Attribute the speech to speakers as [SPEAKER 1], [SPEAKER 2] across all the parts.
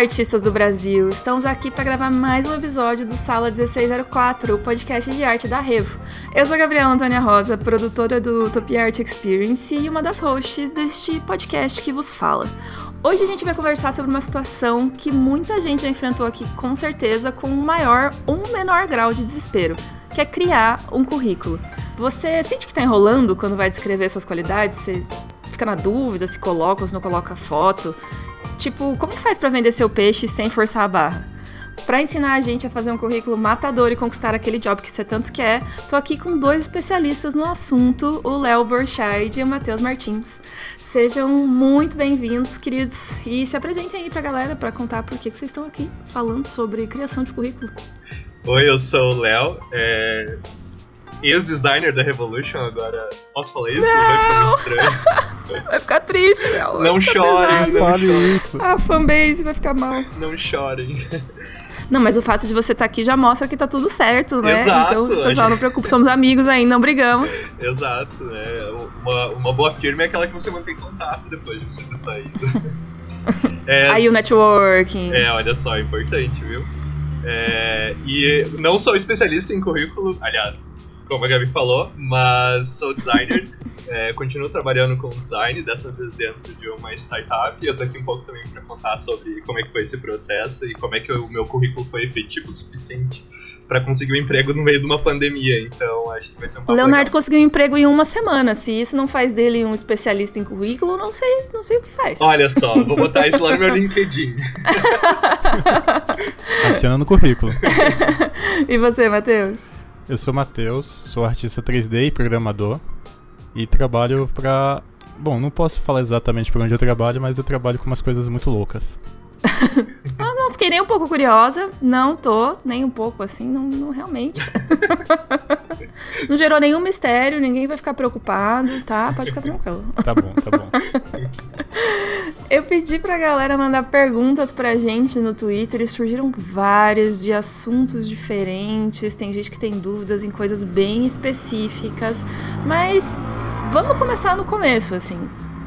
[SPEAKER 1] artistas do Brasil! Estamos aqui para gravar mais um episódio do Sala 1604, o podcast de arte da Revo. Eu sou a Gabriela Antônia Rosa, produtora do Utopia Art Experience e uma das hosts deste podcast que vos fala. Hoje a gente vai conversar sobre uma situação que muita gente já enfrentou aqui, com certeza, com um maior ou um menor grau de desespero, que é criar um currículo. Você sente que está enrolando quando vai descrever suas qualidades? Você fica na dúvida se coloca ou se não coloca foto? Tipo, como faz para vender seu peixe sem forçar a barra? Para ensinar a gente a fazer um currículo matador e conquistar aquele job que você tanto quer, tô aqui com dois especialistas no assunto, o Léo Borchardt e o Matheus Martins. Sejam muito bem-vindos, queridos, e se apresentem aí pra galera para contar por que, que vocês estão aqui falando sobre criação de currículo.
[SPEAKER 2] Oi, eu sou o Léo, é... ex-designer da Revolution, agora posso falar isso?
[SPEAKER 1] Não!
[SPEAKER 2] Vai ficar muito estranho.
[SPEAKER 1] Vai ficar triste, Léo.
[SPEAKER 2] Não chorem, não
[SPEAKER 3] Fale isso.
[SPEAKER 1] A fanbase vai ficar mal.
[SPEAKER 2] Não chorem.
[SPEAKER 1] Não, mas o fato de você estar aqui já mostra que tá tudo certo, né?
[SPEAKER 2] Exato,
[SPEAKER 1] Então, pessoal,
[SPEAKER 2] gente-
[SPEAKER 1] não preocupe, somos amigos ainda, não brigamos.
[SPEAKER 2] Exato, né? Uma, uma boa firma é aquela que você mantém contato depois de você ter saído. É,
[SPEAKER 1] Aí o networking.
[SPEAKER 2] É, olha só, é importante, viu? É, e não sou especialista em currículo, aliás, como a Gabi falou, mas sou designer, é, continuo trabalhando com design, dessa vez dentro de uma startup, e eu tô aqui um pouco também para contar sobre como é que foi esse processo e como é que o meu currículo foi efetivo o suficiente para conseguir um emprego no meio de uma pandemia, então acho que vai ser um
[SPEAKER 1] O
[SPEAKER 2] papo
[SPEAKER 1] Leonardo
[SPEAKER 2] legal.
[SPEAKER 1] conseguiu um emprego em uma semana. Se isso não faz dele um especialista em currículo, não sei, não sei o que faz.
[SPEAKER 2] Olha só, vou botar isso lá no meu LinkedIn.
[SPEAKER 3] Adiciona no currículo.
[SPEAKER 1] E você, Matheus?
[SPEAKER 3] Eu sou Matheus, sou artista 3D e programador. E trabalho pra. Bom, não posso falar exatamente por onde eu trabalho, mas eu trabalho com umas coisas muito loucas.
[SPEAKER 1] Ah, fiquei nem um pouco curiosa. Não tô, nem um pouco assim, não, não realmente. não gerou nenhum mistério, ninguém vai ficar preocupado, tá? Pode ficar tranquilo.
[SPEAKER 3] Tá bom, tá bom.
[SPEAKER 1] Eu pedi pra galera mandar perguntas pra gente no Twitter e surgiram várias de assuntos diferentes. Tem gente que tem dúvidas em coisas bem específicas, mas vamos começar no começo, assim.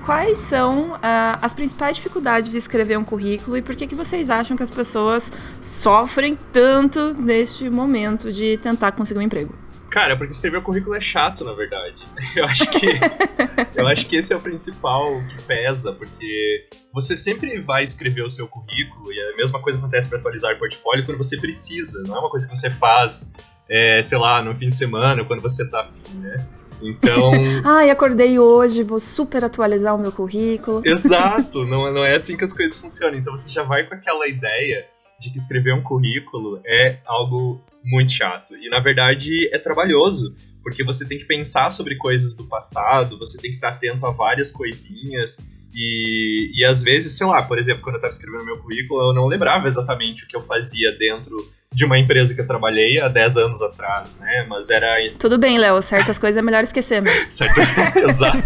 [SPEAKER 1] Quais são ah, as principais dificuldades de escrever um currículo e por que, que vocês acham que as pessoas sofrem tanto neste momento de tentar conseguir um emprego?
[SPEAKER 2] Cara, porque escrever o currículo é chato, na verdade. Eu acho que eu acho que esse é o principal que pesa, porque você sempre vai escrever o seu currículo e a mesma coisa acontece para atualizar o portfólio quando você precisa. Não é uma coisa que você faz, é, sei lá, no fim de semana, quando você tá afim, né? Então,
[SPEAKER 1] Ai, acordei hoje, vou super atualizar o meu currículo.
[SPEAKER 2] exato, não, não é assim que as coisas funcionam. Então você já vai com aquela ideia de que escrever um currículo é algo muito chato. E na verdade é trabalhoso, porque você tem que pensar sobre coisas do passado, você tem que estar atento a várias coisinhas. E, e às vezes, sei lá, por exemplo, quando eu estava escrevendo meu currículo, eu não lembrava exatamente o que eu fazia dentro de uma empresa que eu trabalhei há 10 anos atrás, né? Mas era
[SPEAKER 1] Tudo bem, Léo, certas coisas é melhor esquecer mesmo.
[SPEAKER 2] Certo? Exato.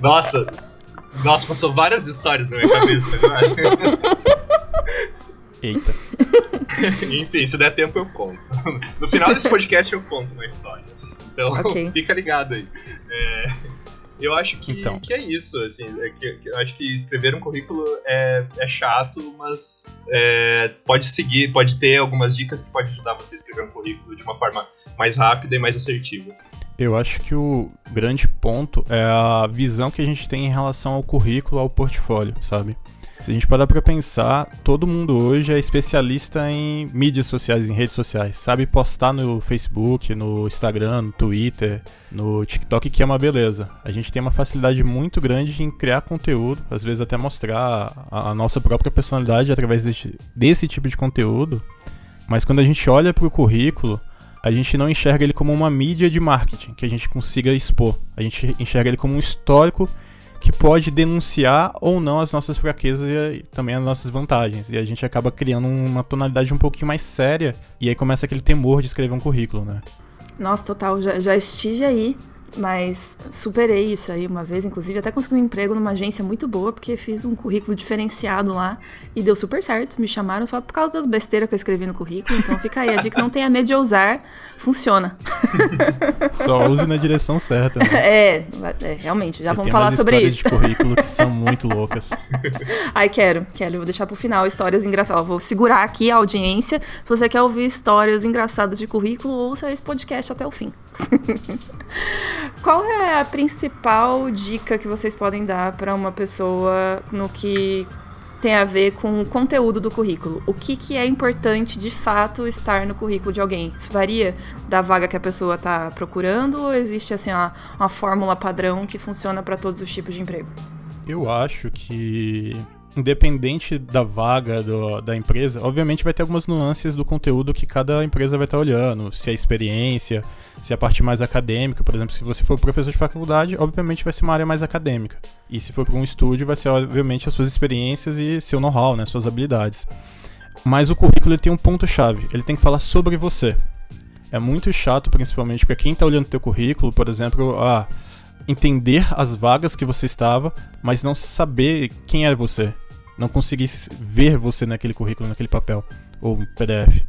[SPEAKER 2] Nossa. Nossa, passou várias histórias na minha cabeça agora.
[SPEAKER 3] Eita.
[SPEAKER 2] Enfim, se der tempo eu conto. No final desse podcast eu conto uma história. Então,
[SPEAKER 1] Ok.
[SPEAKER 2] fica ligado aí. É, eu acho que,
[SPEAKER 3] Então.
[SPEAKER 2] que é isso, assim, é que, que eu acho que escrever um currículo é, é chato, mas é, pode seguir, pode ter algumas dicas que pode ajudar você a escrever um currículo de uma forma mais rápida e mais assertiva.
[SPEAKER 3] Eu acho que o grande ponto é a visão que a gente tem em relação ao currículo, ao portfólio, sabe? Se a gente parar pra pensar, todo mundo hoje é especialista em mídias sociais, em redes sociais. Sabe postar no Facebook, no Instagram, no Twitter, no TikTok, que é uma beleza. A gente tem uma facilidade muito grande em criar conteúdo, às vezes até mostrar a, nossa própria personalidade através desse, desse tipo de conteúdo. Mas quando a gente olha pro currículo, a gente não enxerga ele como uma mídia de marketing que a gente consiga expor. A gente enxerga ele como um histórico que pode denunciar ou não as nossas fraquezas e também as nossas vantagens. E a gente acaba criando uma tonalidade um pouquinho mais séria e aí começa aquele temor de escrever um currículo, né?
[SPEAKER 1] Nossa, total, já, já estive aí Mas superei isso aí uma vez, inclusive até consegui um emprego numa agência muito boa, porque fiz um currículo diferenciado lá e deu super certo. Me chamaram só por causa das besteiras que eu escrevi no currículo. Então fica aí, a dica não tenha medo de ousar, funciona.
[SPEAKER 3] Só use na direção certa. Né?
[SPEAKER 1] É, é, realmente, já vamos falar sobre isso.
[SPEAKER 3] de currículo que são muito loucas.
[SPEAKER 1] Ai, quero, quero, vou deixar pro final histórias engraçadas. Vou segurar aqui a audiência. Se você quer ouvir histórias engraçadas de currículo, ouça esse podcast até o fim. Qual é a principal dica que vocês podem dar para uma pessoa no que tem a ver com o conteúdo do currículo? O que, que é importante de fato estar no currículo de alguém? Isso varia da vaga que a pessoa está procurando ou existe assim uma, uma fórmula padrão que funciona para todos os tipos de emprego?
[SPEAKER 3] Eu acho que independente da vaga do, da empresa, obviamente vai ter algumas nuances do conteúdo que cada empresa vai estar olhando, se é experiência, se é a parte mais acadêmica, por exemplo, se você for professor de faculdade, obviamente vai ser uma área mais acadêmica. E se for para um estúdio, vai ser obviamente as suas experiências e seu know-how, né, suas habilidades. Mas o currículo tem um ponto chave, ele tem que falar sobre você. É muito chato, principalmente para quem está olhando teu currículo, por exemplo, ah, entender as vagas que você estava, mas não saber quem é você. Não conseguir ver você naquele currículo, naquele papel ou PDF.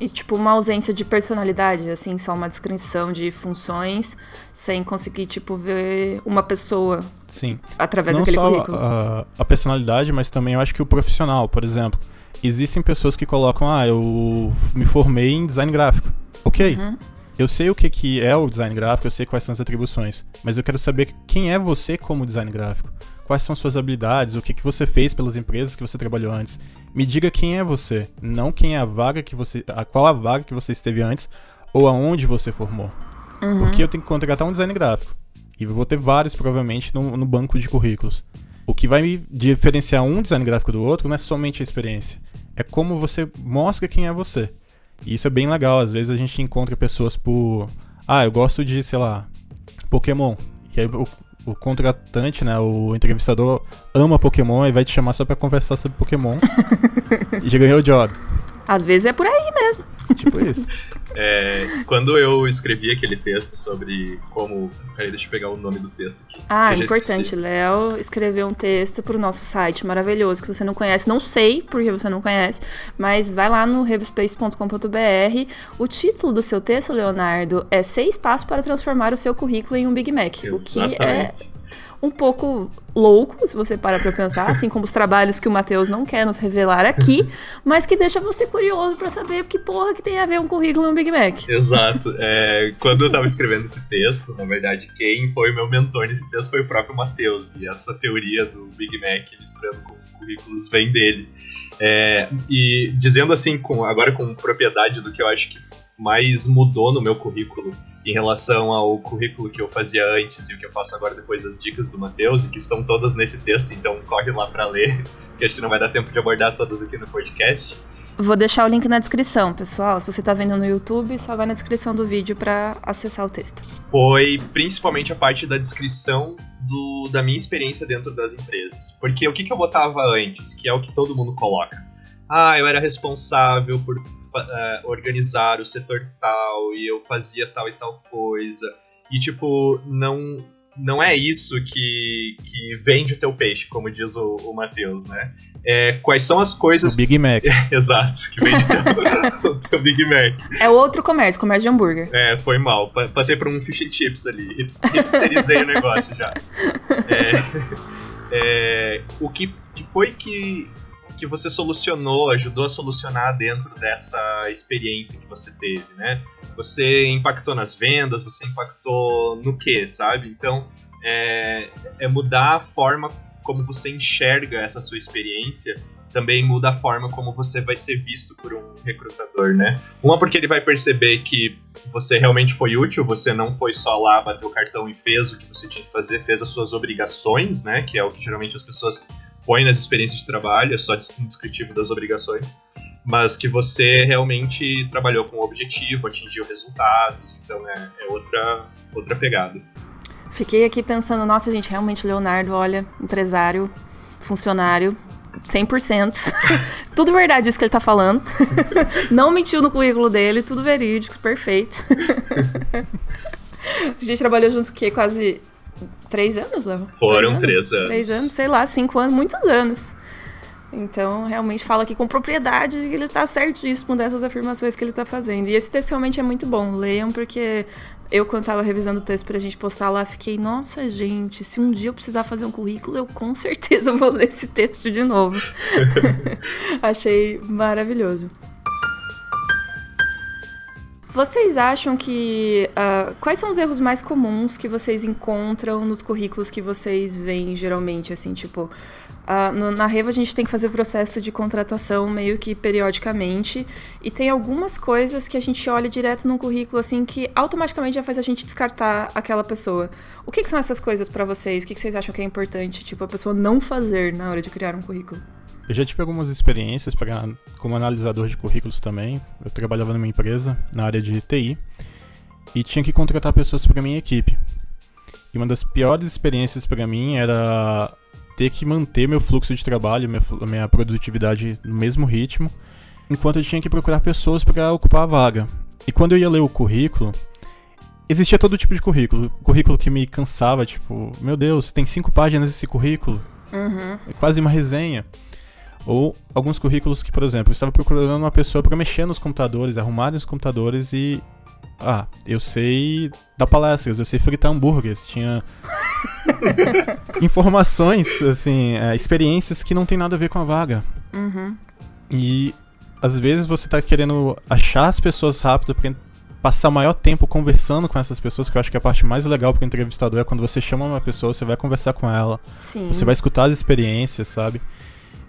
[SPEAKER 1] E tipo uma ausência de personalidade, assim, só uma descrição de funções, sem conseguir tipo ver uma pessoa.
[SPEAKER 3] Sim.
[SPEAKER 1] Através
[SPEAKER 3] Não
[SPEAKER 1] daquele
[SPEAKER 3] só
[SPEAKER 1] currículo.
[SPEAKER 3] A, a personalidade, mas também eu acho que o profissional, por exemplo, existem pessoas que colocam, ah, eu me formei em design gráfico. Ok. Uhum. Eu sei o que, que é o design gráfico, eu sei quais são as atribuições, mas eu quero saber quem é você como design gráfico. Quais são suas habilidades, o que, que você fez pelas empresas que você trabalhou antes. Me diga quem é você, não quem é a vaga que você. A, qual a vaga que você esteve antes ou aonde você formou. Uhum. Porque eu tenho que contratar um design gráfico. E vou ter vários, provavelmente, no, no banco de currículos. O que vai me diferenciar um design gráfico do outro não é somente a experiência. É como você mostra quem é você. E isso é bem legal. Às vezes a gente encontra pessoas por. Ah, eu gosto de, sei lá, Pokémon. E aí o, o contratante, né, o entrevistador ama Pokémon e vai te chamar só pra conversar sobre Pokémon. e já ganhou o job.
[SPEAKER 1] Às vezes é por aí mesmo.
[SPEAKER 3] Tipo isso.
[SPEAKER 2] É, quando eu escrevi aquele texto sobre como. Peraí, deixa eu pegar o nome do texto aqui.
[SPEAKER 1] Ah, importante. Léo escreveu um texto pro nosso site maravilhoso que você não conhece. Não sei porque você não conhece, mas vai lá no revspace.com.br. O título do seu texto, Leonardo, é Seis Passos para Transformar o Seu Currículo em um Big Mac. Exatamente. O que é um pouco louco, se você para pra pensar, assim como os trabalhos que o Matheus não quer nos revelar aqui, mas que deixa você curioso para saber que porra que tem a ver um currículo no Big Mac.
[SPEAKER 2] Exato. É, quando eu tava escrevendo esse texto, na verdade, quem foi meu mentor nesse texto foi o próprio Matheus, e essa teoria do Big Mac misturando com currículos vem dele. É, e dizendo assim, com, agora com propriedade do que eu acho que mais mudou no meu currículo em relação ao currículo que eu fazia antes e o que eu faço agora depois das dicas do Matheus, e que estão todas nesse texto, então corre lá para ler, que acho que não vai dar tempo de abordar todas aqui no podcast.
[SPEAKER 1] Vou deixar o link na descrição, pessoal. Se você está vendo no YouTube, só vai na descrição do vídeo para acessar o texto.
[SPEAKER 2] Foi principalmente a parte da descrição do, da minha experiência dentro das empresas. Porque o que, que eu botava antes, que é o que todo mundo coloca? Ah, eu era responsável por uh, organizar o setor tal e eu fazia tal e tal coisa. E, tipo, não, não é isso que, que vende o teu peixe, como diz o, o Matheus, né? É, quais são as coisas.
[SPEAKER 3] O Big Mac.
[SPEAKER 2] Exato, que vende teu, o teu Big Mac.
[SPEAKER 1] É outro comércio, comércio de hambúrguer.
[SPEAKER 2] É, foi mal. Passei por um fish and chips ali. Hipsterizei o negócio já. É, é, o que, que foi que que você solucionou, ajudou a solucionar dentro dessa experiência que você teve, né? Você impactou nas vendas, você impactou no que, sabe? Então, é, é mudar a forma como você enxerga essa sua experiência também muda a forma como você vai ser visto por um recrutador, né? Uma porque ele vai perceber que você realmente foi útil, você não foi só lá bater o cartão e fez o que você tinha que fazer, fez as suas obrigações, né? Que é o que geralmente as pessoas põe nas experiências de trabalho, é só descritivo das obrigações, mas que você realmente trabalhou com o objetivo, atingiu resultados, então é, é outra, outra pegada.
[SPEAKER 1] Fiquei aqui pensando, nossa gente, realmente Leonardo, olha, empresário, funcionário, 100%. tudo verdade isso que ele tá falando. Não mentiu no currículo dele, tudo verídico, perfeito. a gente trabalhou junto o quê? Quase três anos, Léo?
[SPEAKER 2] Foram três anos. três anos.
[SPEAKER 1] Três anos, sei lá, cinco anos, muitos anos. Então, realmente fala aqui com propriedade que ele está certíssimo dessas afirmações que ele está fazendo. E esse texto realmente é muito bom. Leiam, porque eu, quando estava revisando o texto para a gente postar lá, fiquei, nossa, gente, se um dia eu precisar fazer um currículo, eu com certeza vou ler esse texto de novo. Achei maravilhoso. Vocês acham que. Uh, quais são os erros mais comuns que vocês encontram nos currículos que vocês veem geralmente? Assim, tipo, Uh, no, na Reva a gente tem que fazer o processo de contratação meio que periodicamente e tem algumas coisas que a gente olha direto no currículo assim que automaticamente já faz a gente descartar aquela pessoa. O que, que são essas coisas para vocês? O que, que vocês acham que é importante, tipo, a pessoa não fazer na hora de criar um currículo?
[SPEAKER 3] Eu já tive algumas experiências pra, como analisador de currículos também. Eu trabalhava numa empresa na área de TI e tinha que contratar pessoas para minha equipe. E uma das piores experiências para mim era ter que manter meu fluxo de trabalho, minha, minha produtividade no mesmo ritmo, enquanto eu tinha que procurar pessoas para ocupar a vaga. E quando eu ia ler o currículo, existia todo tipo de currículo. Currículo que me cansava, tipo, meu Deus, tem cinco páginas esse currículo.
[SPEAKER 1] Uhum.
[SPEAKER 3] É quase uma resenha. Ou alguns currículos que, por exemplo, eu estava procurando uma pessoa para mexer nos computadores, arrumar os computadores e. Ah, eu sei dar palestras, eu sei fritar hambúrgueres. Tinha informações, assim, é, experiências que não tem nada a ver com a vaga.
[SPEAKER 1] Uhum.
[SPEAKER 3] E às vezes você tá querendo achar as pessoas rápido porque passar maior tempo conversando com essas pessoas, que eu acho que é a parte mais legal pro entrevistador é quando você chama uma pessoa, você vai conversar com ela.
[SPEAKER 1] Sim.
[SPEAKER 3] Você vai escutar as experiências, sabe?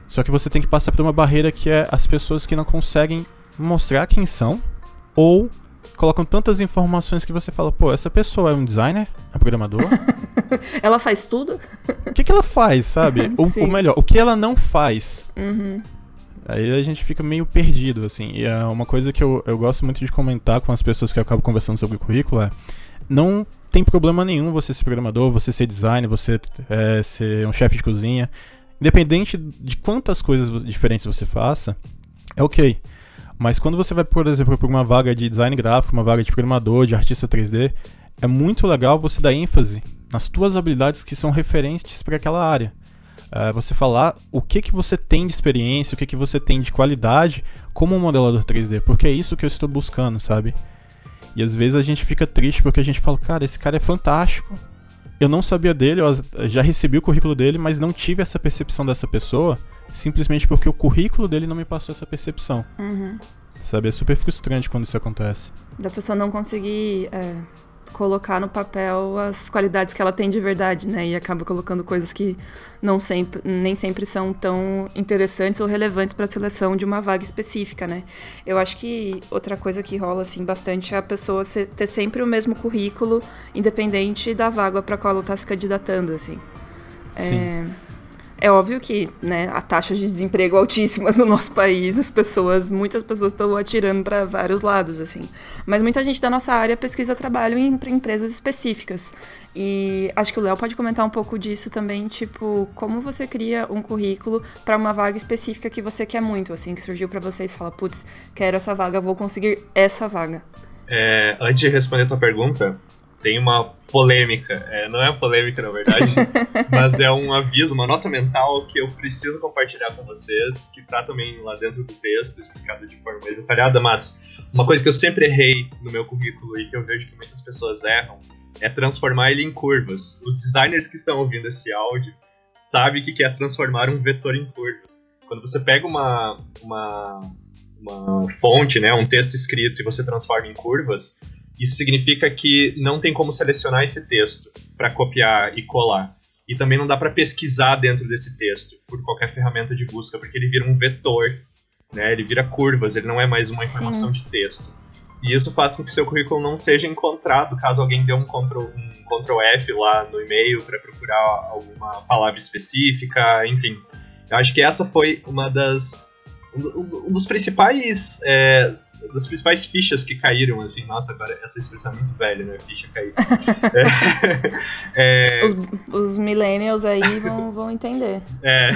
[SPEAKER 3] Só que você tem que passar por uma barreira que é as pessoas que não conseguem mostrar quem são ou colocam tantas informações que você fala, pô, essa pessoa é um designer? É um programador?
[SPEAKER 1] ela faz tudo?
[SPEAKER 3] O que, que ela faz, sabe? ou, ou, melhor, o que ela não faz?
[SPEAKER 1] Uhum.
[SPEAKER 3] Aí a gente fica meio perdido, assim. E é uma coisa que eu, eu gosto muito de comentar com as pessoas que eu acabo conversando sobre o currículo é. Não tem problema nenhum você ser programador, você ser designer, você é, ser um chefe de cozinha. Independente de quantas coisas diferentes você faça, é ok. Mas quando você vai, por exemplo, para uma vaga de design gráfico, uma vaga de programador, de artista 3D, é muito legal você dar ênfase nas tuas habilidades que são referentes para aquela área. É, você falar o que, que você tem de experiência, o que, que você tem de qualidade como modelador 3D, porque é isso que eu estou buscando, sabe? E às vezes a gente fica triste porque a gente fala, cara, esse cara é fantástico. Eu não sabia dele, eu já recebi o currículo dele, mas não tive essa percepção dessa pessoa simplesmente porque o currículo dele não me passou essa percepção.
[SPEAKER 1] Uhum.
[SPEAKER 3] Sabe? É super frustrante quando isso acontece.
[SPEAKER 1] Da pessoa não conseguir é, colocar no papel as qualidades que ela tem de verdade, né? E acaba colocando coisas que não sempre, nem sempre são tão interessantes ou relevantes para a seleção de uma vaga específica, né? Eu acho que outra coisa que rola assim bastante é a pessoa ter sempre o mesmo currículo, independente da vaga para qual ela está se candidatando, assim.
[SPEAKER 3] Sim. É,
[SPEAKER 1] é óbvio que, né, a taxa de desemprego altíssimas no nosso país, as pessoas, muitas pessoas estão atirando para vários lados, assim. Mas muita gente da nossa área pesquisa trabalho em empresas específicas. E acho que o Léo pode comentar um pouco disso também, tipo, como você cria um currículo para uma vaga específica que você quer muito, assim, que surgiu para vocês, fala, putz, quero essa vaga, vou conseguir essa vaga.
[SPEAKER 2] É, antes de responder a tua pergunta, tem uma polêmica. É, não é polêmica, na verdade, mas é um aviso, uma nota mental que eu preciso compartilhar com vocês, que tá também lá dentro do texto, explicado de forma mais detalhada, mas uma coisa que eu sempre errei no meu currículo e que eu vejo que muitas pessoas erram é transformar ele em curvas. Os designers que estão ouvindo esse áudio sabem que é transformar um vetor em curvas. Quando você pega uma, uma, uma fonte, né, um texto escrito e você transforma em curvas, isso significa que não tem como selecionar esse texto para copiar e colar. E também não dá para pesquisar dentro desse texto por qualquer ferramenta de busca, porque ele vira um vetor, né? Ele vira curvas, ele não é mais uma informação Sim. de texto. E isso faz com que seu currículo não seja encontrado caso alguém dê um Ctrl, um Ctrl F lá no e-mail para procurar alguma palavra específica, enfim. Eu acho que essa foi uma das um, dos principais é, das principais fichas que caíram, assim, nossa, agora essa expressão é muito velha, né? Ficha cair.
[SPEAKER 1] é, é, os, os millennials aí vão, vão entender.
[SPEAKER 2] É,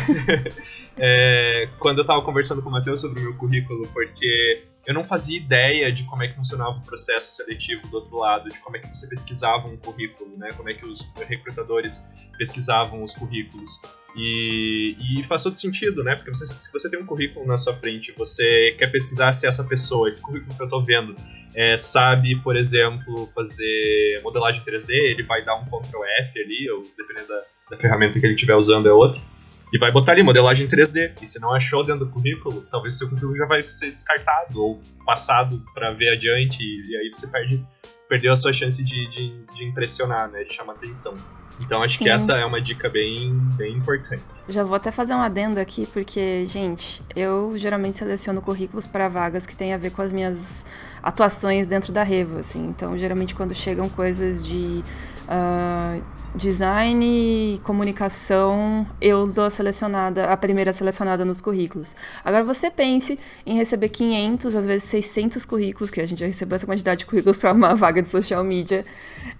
[SPEAKER 2] é, quando eu tava conversando com o Matheus sobre o meu currículo, porque eu não fazia ideia de como é que funcionava o processo seletivo do outro lado, de como é que você pesquisava um currículo, né? Como é que os recrutadores pesquisavam os currículos. E, e faz todo sentido, né? Porque você, se você tem um currículo na sua frente, você quer pesquisar se essa pessoa, esse currículo que eu estou vendo, é, sabe, por exemplo, fazer modelagem 3D, ele vai dar um Ctrl F ali, ou dependendo da, da ferramenta que ele estiver usando é outro, e vai botar ali modelagem 3D. E se não achou dentro do currículo, talvez seu currículo já vai ser descartado ou passado para ver adiante, e, e, aí você perde, perdeu a sua chance de, de, de impressionar, né, de chamar atenção. Então acho Sim. que essa é uma dica bem, bem importante.
[SPEAKER 1] Já vou até fazer um adendo aqui, porque, gente, eu geralmente seleciono currículos para vagas que têm a ver com as minhas atuações dentro da Revo, assim. Então, geralmente quando chegam coisas de uh, design e comunicação, eu dou selecionada, a primeira selecionada nos currículos. Agora você pense em receber 500, às vezes 600 currículos, que a gente já recebeu essa quantidade de currículos para uma vaga de social media,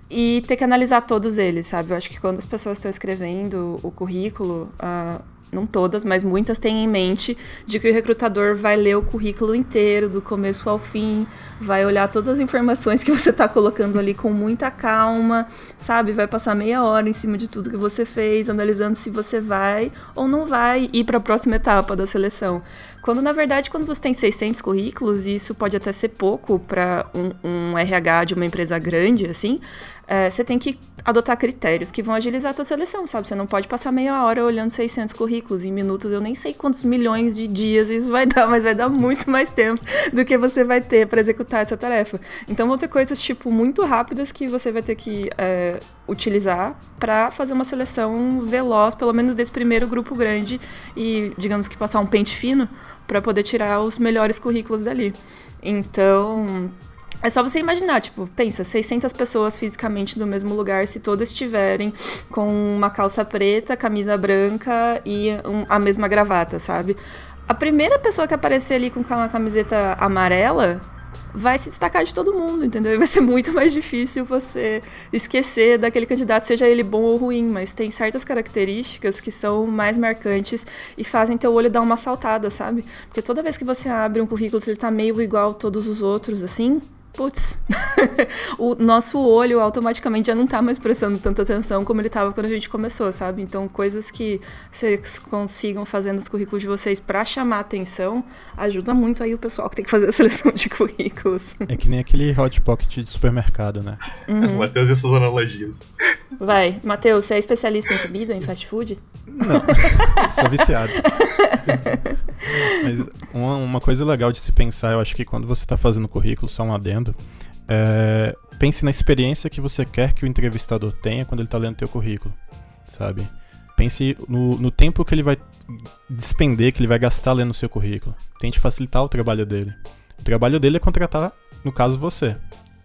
[SPEAKER 1] e ter que analisar todos eles, sabe? Eu acho que quando as pessoas estão escrevendo o currículo, uh, não todas, mas muitas têm em mente de que o recrutador vai ler o currículo inteiro, do começo ao fim, vai olhar todas as informações que você está colocando ali com muita calma, sabe? Vai passar meia hora em cima de tudo que você fez, analisando se você vai ou não vai ir para a próxima etapa da seleção. Quando, na verdade, quando você tem 600 currículos, e isso pode até ser pouco para um, um RH de uma empresa grande, assim, é, você tem que adotar critérios que vão agilizar a tua seleção, sabe? Você não pode passar meia hora olhando 600 currículos em minutos. Eu nem sei quantos milhões de dias isso vai dar, mas vai dar muito mais tempo do que você vai ter para executar essa tarefa. Então vão ter coisas tipo muito rápidas que você vai ter que é, utilizar para fazer uma seleção veloz, pelo menos desse primeiro grupo grande e digamos que passar um pente fino para poder tirar os melhores currículos dali. Então é só você imaginar, tipo, pensa, 600 pessoas fisicamente no mesmo lugar, se todas estiverem com uma calça preta, camisa branca e um, a mesma gravata, sabe? A primeira pessoa que aparecer ali com uma camiseta amarela vai se destacar de todo mundo, entendeu? E vai ser muito mais difícil você esquecer daquele candidato, seja ele bom ou ruim, mas tem certas características que são mais marcantes e fazem teu olho dar uma saltada, sabe? Porque toda vez que você abre um currículo, ele tá meio igual a todos os outros, assim, putz, o nosso olho automaticamente já não tá mais prestando tanta atenção como ele estava quando a gente começou, sabe? Então, coisas que vocês consigam fazer nos currículos de vocês para chamar atenção ajuda muito aí o pessoal que tem que fazer a seleção de currículos.
[SPEAKER 3] É que nem aquele hot pocket de supermercado, né?
[SPEAKER 2] Uhum. Matheus e suas analogias.
[SPEAKER 1] Vai, Matheus, você é especialista em comida, em fast food?
[SPEAKER 3] Não, sou viciado. Mas uma, uma coisa legal de se pensar, eu acho que quando você está fazendo currículo, só um adendo, é, pense na experiência que você quer que o entrevistador tenha quando ele está lendo teu currículo, sabe? Pense no, no tempo que ele vai despender, que ele vai gastar lendo seu currículo. Tente facilitar o trabalho dele. O trabalho dele é contratar, no caso, você.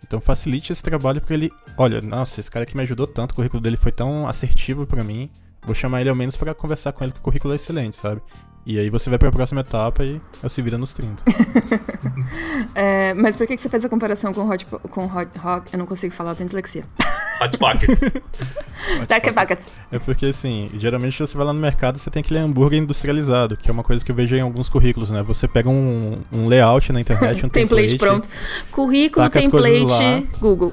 [SPEAKER 3] Então facilite esse trabalho para ele, olha, nossa, esse cara que me ajudou tanto, o currículo dele foi tão assertivo para mim, vou chamar ele ao menos para conversar com ele que o currículo é excelente, sabe? E aí você vai para a próxima etapa e eu se vira nos 30.
[SPEAKER 1] é, mas por que, que você fez a comparação com Hot, com hot Rock? Eu não consigo falar, eu tenho dislexia.
[SPEAKER 2] Hot Pockets.
[SPEAKER 1] Dark Pockets.
[SPEAKER 3] É porque, assim, geralmente você vai lá no mercado você tem aquele hambúrguer industrializado, que é uma coisa que eu vejo em alguns currículos, né? Você pega um, um layout na internet, um template.
[SPEAKER 1] template pronto. Currículo, template, Google.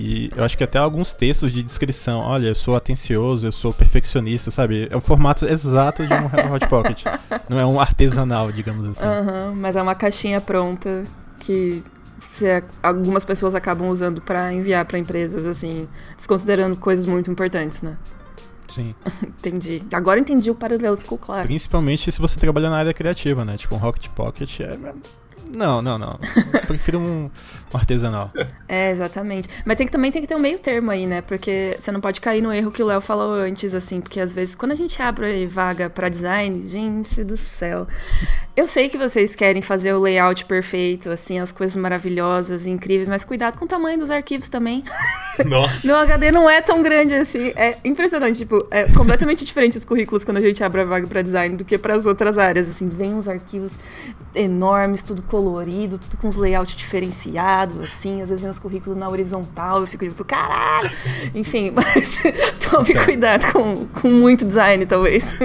[SPEAKER 3] E eu acho que até alguns textos de descrição. Olha, eu sou atencioso, eu sou perfeccionista, sabe? É o formato exato de um Hot Pocket. Não é um artesanal, digamos assim.
[SPEAKER 1] Uhum, mas é uma caixinha pronta que se, algumas pessoas acabam usando para enviar para empresas, assim, desconsiderando coisas muito importantes, né?
[SPEAKER 3] Sim.
[SPEAKER 1] entendi. Agora entendi o paralelo, ficou claro.
[SPEAKER 3] Principalmente se você trabalha na área criativa, né? Tipo, um Rocket Pocket é não, não, não. Eu prefiro um, um, artesanal.
[SPEAKER 1] É, exatamente. Mas tem que, também tem que ter um meio termo aí, né? Porque você não pode cair no erro que o Léo falou antes, assim. Porque às vezes, quando a gente abre vaga para design, gente do céu. Eu sei que vocês querem fazer o layout perfeito, assim, as coisas maravilhosas e incríveis, mas cuidado com o tamanho dos arquivos também.
[SPEAKER 2] Nossa.
[SPEAKER 1] Meu HD não é tão grande assim. É impressionante. Tipo, é completamente diferente os currículos quando a gente abre a vaga para design do que para as outras áreas. Assim, vem uns arquivos enormes, tudo colorido, tudo com uns layouts diferenciados, assim. Às vezes vem os currículos na horizontal, eu fico tipo, caralho! Enfim, mas tome cuidado com, com muito design, talvez.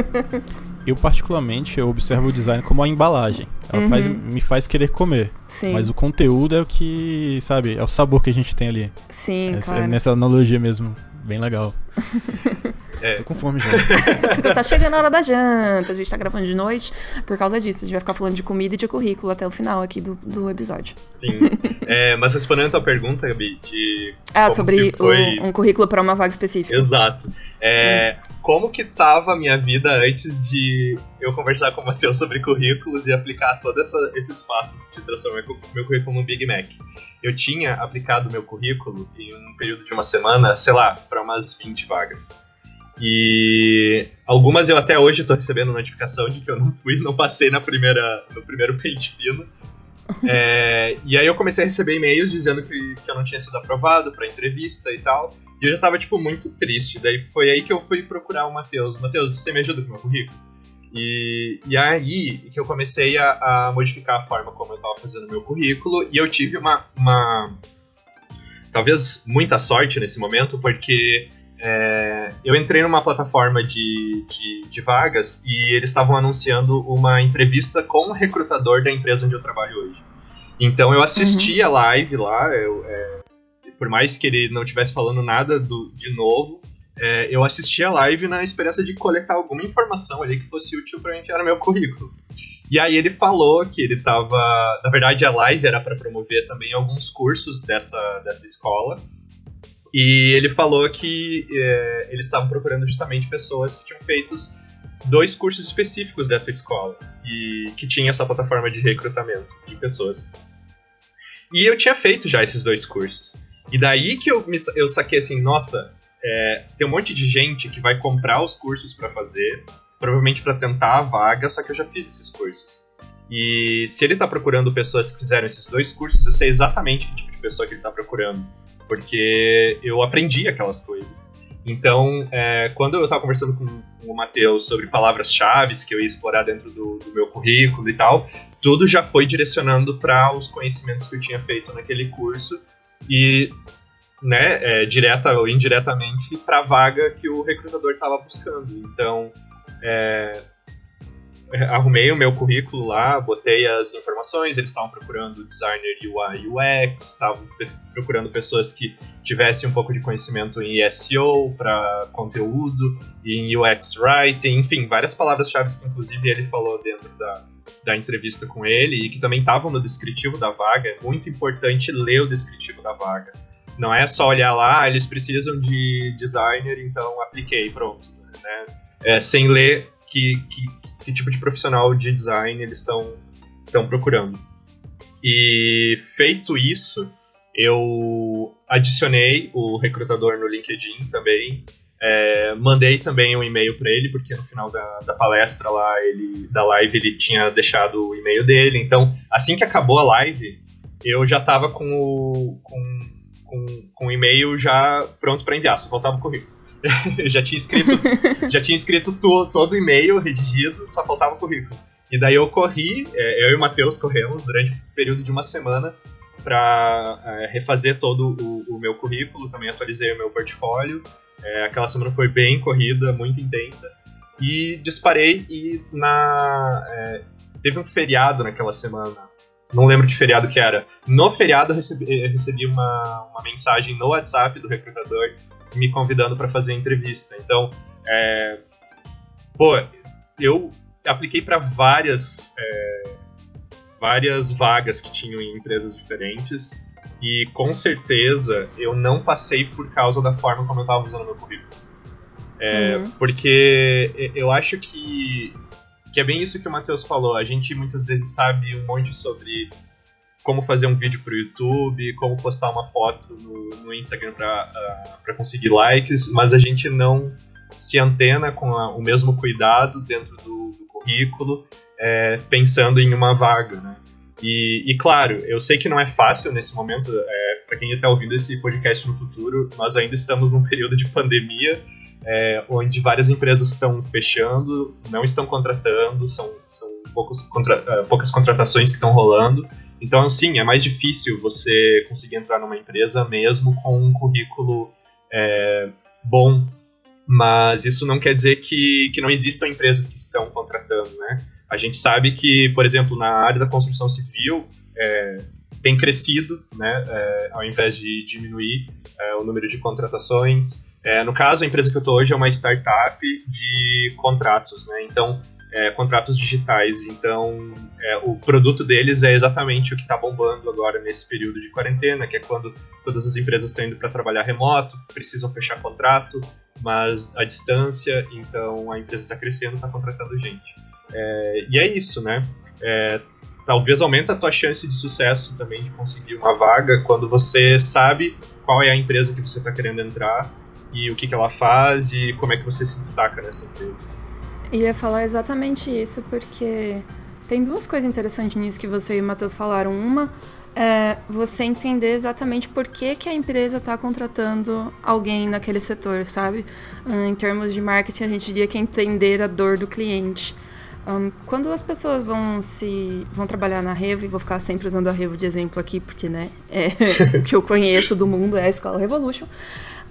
[SPEAKER 3] eu particularmente eu observo o design como a embalagem. Ela uhum. faz, me faz querer comer.
[SPEAKER 1] Sim.
[SPEAKER 3] Mas o conteúdo é o que, sabe, é o sabor que a gente tem ali.
[SPEAKER 1] Sim,
[SPEAKER 3] Essa,
[SPEAKER 1] claro.
[SPEAKER 3] É nessa analogia mesmo, bem legal. É. Tô com fome já.
[SPEAKER 1] tá chegando a hora da janta, a gente tá gravando de noite por causa disso. A gente vai ficar falando de comida e de currículo até o final aqui do, do episódio.
[SPEAKER 2] Sim. É, mas respondendo a tua pergunta, Gabi, de.
[SPEAKER 1] Ah, sobre foi... o, um currículo para uma vaga específica.
[SPEAKER 2] Exato. É, hum. Como que tava a minha vida antes de eu conversar com o Matheus sobre currículos e aplicar todos esses passos de transformar meu currículo num Big Mac? Eu tinha aplicado meu currículo em um período de uma semana, sei lá, para umas 20 vagas. E algumas eu até hoje estou recebendo notificação de que eu não fui, não passei na primeira, no primeiro pente fino. É, e aí eu comecei a receber e-mails dizendo que, que eu não tinha sido aprovado para entrevista e tal. E eu já tava, tipo, muito triste. Daí foi aí que eu fui procurar o Matheus. Matheus, você me ajuda com o meu currículo? E, e aí que eu comecei a, a modificar a forma como eu estava fazendo o meu currículo. E eu tive uma, uma. Talvez muita sorte nesse momento, porque é, eu entrei numa plataforma de, de, de vagas e eles estavam anunciando uma entrevista com o recrutador da empresa onde eu trabalho hoje. Então eu assisti uhum. a live lá, eu, é, por mais que ele não estivesse falando nada do, de novo, é, eu assisti a live na esperança de coletar alguma informação ali que fosse útil para enviar no meu currículo. E aí ele falou que ele estava, na verdade a live era para promover também alguns cursos dessa, dessa escola. E ele falou que é, eles estavam procurando justamente pessoas que tinham feito dois cursos específicos dessa escola e que tinha essa plataforma de recrutamento de pessoas. E eu tinha feito já esses dois cursos. E daí que eu, me, eu saquei assim, nossa, é, tem um monte de gente que vai comprar os cursos para fazer, provavelmente para tentar a vaga, só que eu já fiz esses cursos. E se ele tá procurando pessoas que fizeram esses dois cursos, eu sei exatamente que tipo de pessoa que ele tá procurando porque eu aprendi aquelas coisas. Então, é, quando eu estava conversando com, o Matheus sobre palavras-chave que eu ia explorar dentro do, do, meu currículo e tal, tudo já foi direcionando para os conhecimentos que eu tinha feito naquele curso e, né, é, direta ou indiretamente, para a vaga que o recrutador estava buscando. Então, é, arrumei o meu currículo lá, botei as informações, eles estavam procurando designer UI UX, estavam procurando pessoas que tivessem um pouco de conhecimento em SEO para conteúdo, em UX writing, enfim, várias palavras-chave que inclusive ele falou dentro da, da entrevista com ele e que também estavam no descritivo da vaga. É muito importante ler o descritivo da vaga. Não é só olhar lá, ah, eles precisam de designer, então apliquei, pronto. Né? É, sem ler que, que, que tipo de profissional de design eles estão procurando. E feito isso, eu adicionei o recrutador no LinkedIn também. É, mandei também um e-mail para ele, porque no final da, da palestra lá, ele, da live, ele tinha deixado o e-mail dele. Então, assim que acabou a live, eu já estava com o, com, com, com o e-mail já pronto para enviar, só faltava o currículo. já tinha escrito, já tinha escrito to, todo o e-mail redigido, só faltava o currículo. E daí eu corri, é, eu e o Matheus corremos durante um período de uma semana para é, refazer todo o, o, meu currículo, também atualizei o meu portfólio. É, aquela semana foi bem corrida, muito intensa. E disparei e na é, teve um feriado naquela semana. Não lembro que feriado que era. No feriado eu recebi, eu recebi uma, uma mensagem no WhatsApp do recrutador me convidando para fazer entrevista. Então, é, pô, eu apliquei para várias é, várias vagas que tinham em empresas diferentes e com certeza eu não passei por causa da forma como eu estava usando meu currículo. É, uhum. Porque eu acho que, que é bem isso que o Matheus falou. A gente muitas vezes sabe um monte sobre como fazer um vídeo para o YouTube, como postar uma foto no, no Instagram para uh, conseguir likes, mas a gente não se antena com a, o mesmo cuidado dentro do, do currículo, é, pensando em uma vaga, né? E, e, claro, eu sei que não é fácil nesse momento, é, para quem está ouvindo esse podcast no futuro, nós ainda estamos num período de pandemia, é, onde várias empresas estão fechando, não estão contratando, são, são poucos contra, uh, poucas contratações que estão rolando. Então, sim, é mais difícil você conseguir entrar numa empresa mesmo com um currículo é, bom. mas isso não quer dizer que, que não existam empresas que estão contratando, né? A gente sabe que, por exemplo, na área da construção civil, é, tem crescido, né, é, ao invés de diminuir é, o número de contratações. É, no caso, a empresa que eu estou hoje é uma startup de contratos, né, então, é, contratos digitais. Então, é, o produto deles é exatamente o que está bombando agora nesse período de quarentena, que é quando todas as empresas estão indo para trabalhar remoto, precisam fechar contrato, mas à distância, então a empresa está crescendo, está contratando gente. É, e é isso, né? É, talvez aumenta a tua chance de sucesso também de conseguir uma vaga quando você sabe qual é a empresa que você está querendo entrar e o que, que ela faz e como é que você se destaca nessa empresa.
[SPEAKER 1] Ia falar exatamente isso, porque tem duas coisas interessantes nisso que você e o Matheus falaram. Uma é você entender exatamente por que, que a empresa está contratando alguém naquele setor, sabe? Em termos de marketing, a gente diria que é entender a dor do cliente. Um, quando as pessoas vão se vão trabalhar na Revo, e vou ficar sempre usando a Revo de exemplo aqui, porque né, é, o que eu conheço do mundo é a Escola Revolution,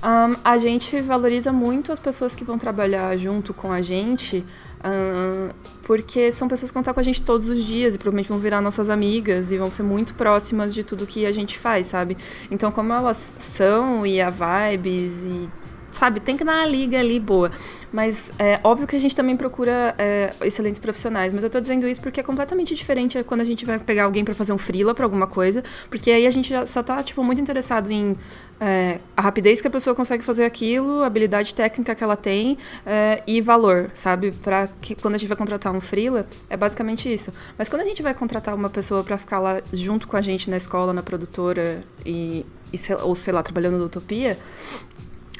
[SPEAKER 1] um, a gente valoriza muito as pessoas que vão trabalhar junto com a gente, um, porque são pessoas que vão estar com a gente todos os dias e provavelmente vão virar nossas amigas e vão ser muito próximas de tudo que a gente faz, sabe? Então, como elas são e a vibes e sabe, tem que dar uma liga ali boa. Mas é óbvio que a gente também procura é, excelentes profissionais. Mas eu tô dizendo isso porque é completamente diferente quando a gente vai pegar alguém para fazer um freela pra alguma coisa. Porque aí a gente só tá, tipo, muito interessado em é, a rapidez que a pessoa consegue fazer aquilo, a habilidade técnica que ela tem é, e valor, sabe? Para que quando a gente vai contratar um freela, é basicamente isso. Mas quando a gente vai contratar uma pessoa para ficar lá junto com a gente na escola, na produtora e, e ou sei lá, trabalhando na Utopia,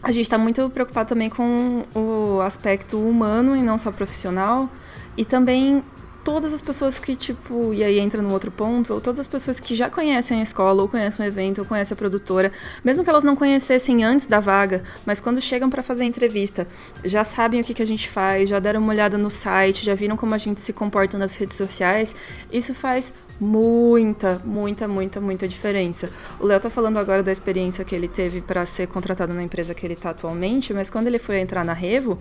[SPEAKER 1] a gente está muito preocupado também com o aspecto humano e não só profissional. E também todas as pessoas que, tipo, e aí entra no outro ponto, ou todas as pessoas que já conhecem a escola, ou conhecem o evento, ou conhecem a produtora, mesmo que elas não conhecessem antes da vaga, mas quando chegam para fazer a entrevista, já sabem o que, que a gente faz, já deram uma olhada no site, já viram como a gente se comporta nas redes sociais, isso faz muita, muita, muita, muita diferença. O Léo tá falando agora da experiência que ele teve para ser contratado na empresa que ele tá atualmente, mas quando ele foi entrar na Revo,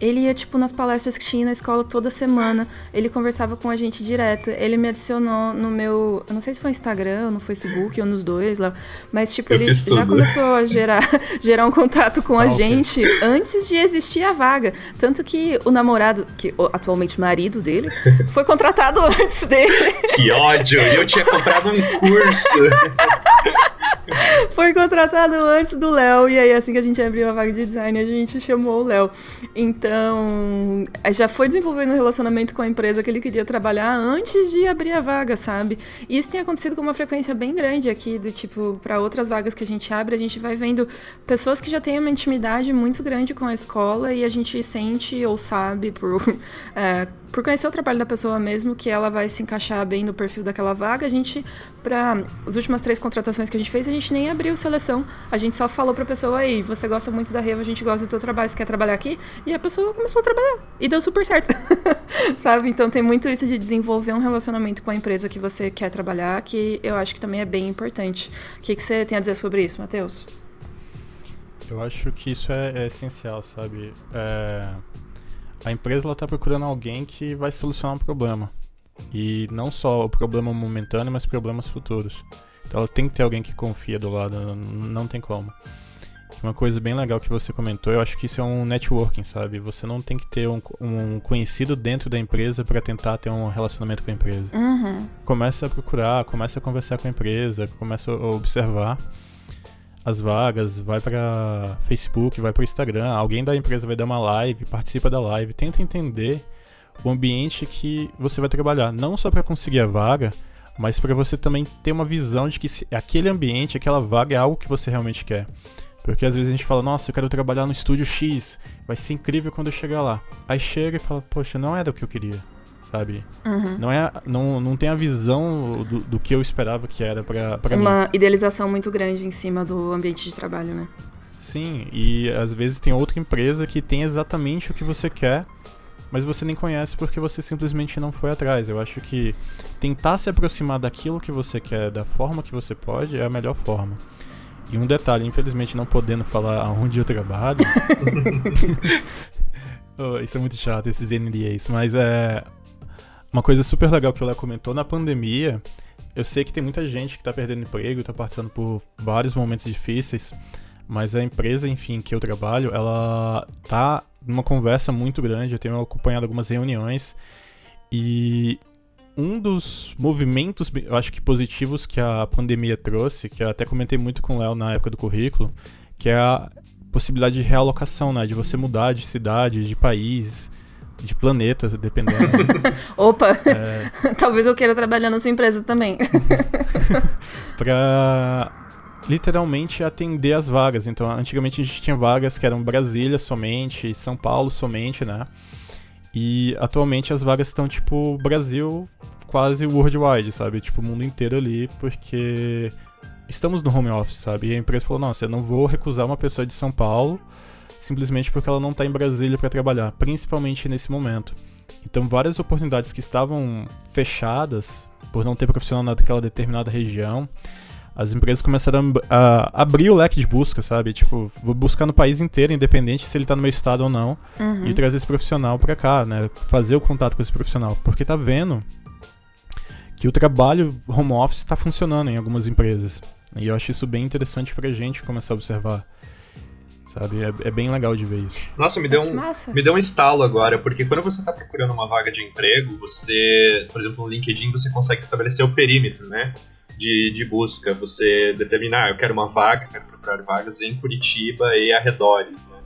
[SPEAKER 1] ele ia tipo nas palestras que tinha na escola toda semana, ele conversava com a gente direto, ele me adicionou no meu, eu não sei se foi no Instagram, ou no Facebook ou nos dois lá, mas tipo
[SPEAKER 2] Eu
[SPEAKER 1] ele já começou a gerar gerar um contato com a
[SPEAKER 3] Stalker.
[SPEAKER 1] gente antes de existir a vaga, tanto que o namorado, que atualmente marido dele, foi contratado antes dele.
[SPEAKER 2] Que ódio! E eu tinha comprado um curso.
[SPEAKER 1] Foi contratado antes do Léo, e aí assim que a gente abriu a vaga de design, a gente chamou o Léo. Então, já foi desenvolvendo um relacionamento com a empresa que ele queria trabalhar antes de abrir a vaga, sabe? E isso tem acontecido com uma frequência bem grande aqui, do tipo, para outras vagas que a gente abre, a gente vai vendo pessoas que já têm uma intimidade muito grande com a escola e a gente sente ou sabe por, é, por conhecer o trabalho da pessoa mesmo que ela vai se encaixar bem no perfil daquela vaga. A gente, para as últimas três contratações que a gente fez, a gente nem abriu seleção. A gente só falou pra pessoa aí, você gosta muito da Reva, a gente gosta do teu trabalho, você quer trabalhar aqui? E a pessoa começou a trabalhar. E deu super certo. Sabe? Então tem muito isso de desenvolver um relacionamento com a empresa que você quer trabalhar, que eu acho que também é bem importante. O que, que você tem a dizer sobre isso, Matheus?
[SPEAKER 3] Eu acho que isso é, é essencial, sabe? É, a empresa ela tá procurando alguém que vai solucionar um problema. E não só o problema momentâneo, mas problemas futuros. Então ela tem que ter alguém que confia do lado, não tem como. Uma coisa bem legal que você comentou, eu acho que isso é um networking, sabe? Você não tem que ter um, um conhecido dentro da empresa para tentar ter um relacionamento com a empresa
[SPEAKER 1] Uhum.
[SPEAKER 3] começa a procurar, começa a conversar com a empresa, começa a observar as vagas, vai para Facebook, vai para Instagram, alguém da empresa vai dar uma live, participa da live, tenta entender o ambiente que você vai trabalhar, não só para conseguir a vaga, mas para você também ter uma visão de que aquele ambiente, aquela vaga é algo que você realmente quer. Porque às vezes a gente fala, nossa, eu quero trabalhar no estúdio X, vai ser incrível quando eu chegar lá. Aí chega e fala, poxa, não era o que eu queria, sabe?
[SPEAKER 1] Uhum.
[SPEAKER 3] Não, é, não, não tem a visão do, do que eu esperava que era pra, pra mim.
[SPEAKER 1] Uma idealização muito grande em cima do ambiente de trabalho, né?
[SPEAKER 3] Sim, e às vezes tem outra empresa que tem exatamente o que você quer, mas você nem conhece porque você simplesmente não foi atrás. Eu acho que tentar se aproximar daquilo que você quer, da forma que você pode, é a melhor forma. E um detalhe, infelizmente não podendo falar aonde eu trabalho. oh, isso é muito chato, esses NDAs. Mas é. Uma coisa super legal que o Léo comentou na pandemia. Eu sei que tem muita gente que tá perdendo emprego, tá passando por vários momentos difíceis. Mas a empresa, enfim, que eu trabalho, ela tá numa conversa muito grande. Eu tenho acompanhado algumas reuniões. E um dos movimentos, eu acho que positivos que a pandemia trouxe, que eu até comentei muito com o Léo na época do currículo, que é a possibilidade de realocação, né? De você mudar de cidade, de país, de planeta, dependendo.
[SPEAKER 1] Opa! É... Talvez eu queira trabalhar na sua empresa também.
[SPEAKER 3] pra literalmente atender as vagas. Então, antigamente a gente tinha vagas que eram Brasília somente, São Paulo somente, né? E atualmente as vagas estão tipo Brasil quase worldwide, sabe? Tipo o mundo inteiro ali, porque estamos no home office, sabe? E a empresa falou: "Nossa, eu não vou recusar uma pessoa de São Paulo simplesmente porque ela não está em Brasília para trabalhar, principalmente nesse momento". Então, várias oportunidades que estavam fechadas por não ter profissional naquela determinada região, as empresas começaram a, a, abrir o leque de busca, sabe? Tipo, vou buscar no país inteiro, independente se ele tá no meu estado ou não, uhum. e trazer esse profissional para cá, né? Fazer o contato com esse profissional. Porque tá vendo que o trabalho home office está funcionando em algumas empresas. E eu acho isso bem interessante pra gente começar a observar. Sabe? É, é bem legal de ver isso.
[SPEAKER 2] Nossa, me deu, um, me deu um estalo agora, porque quando você está procurando uma vaga de emprego, você, por exemplo, no LinkedIn, você consegue estabelecer o perímetro, né? de, de busca, você determinar, ah, eu quero uma vaga, quero procurar vagas em Curitiba e arredores, né?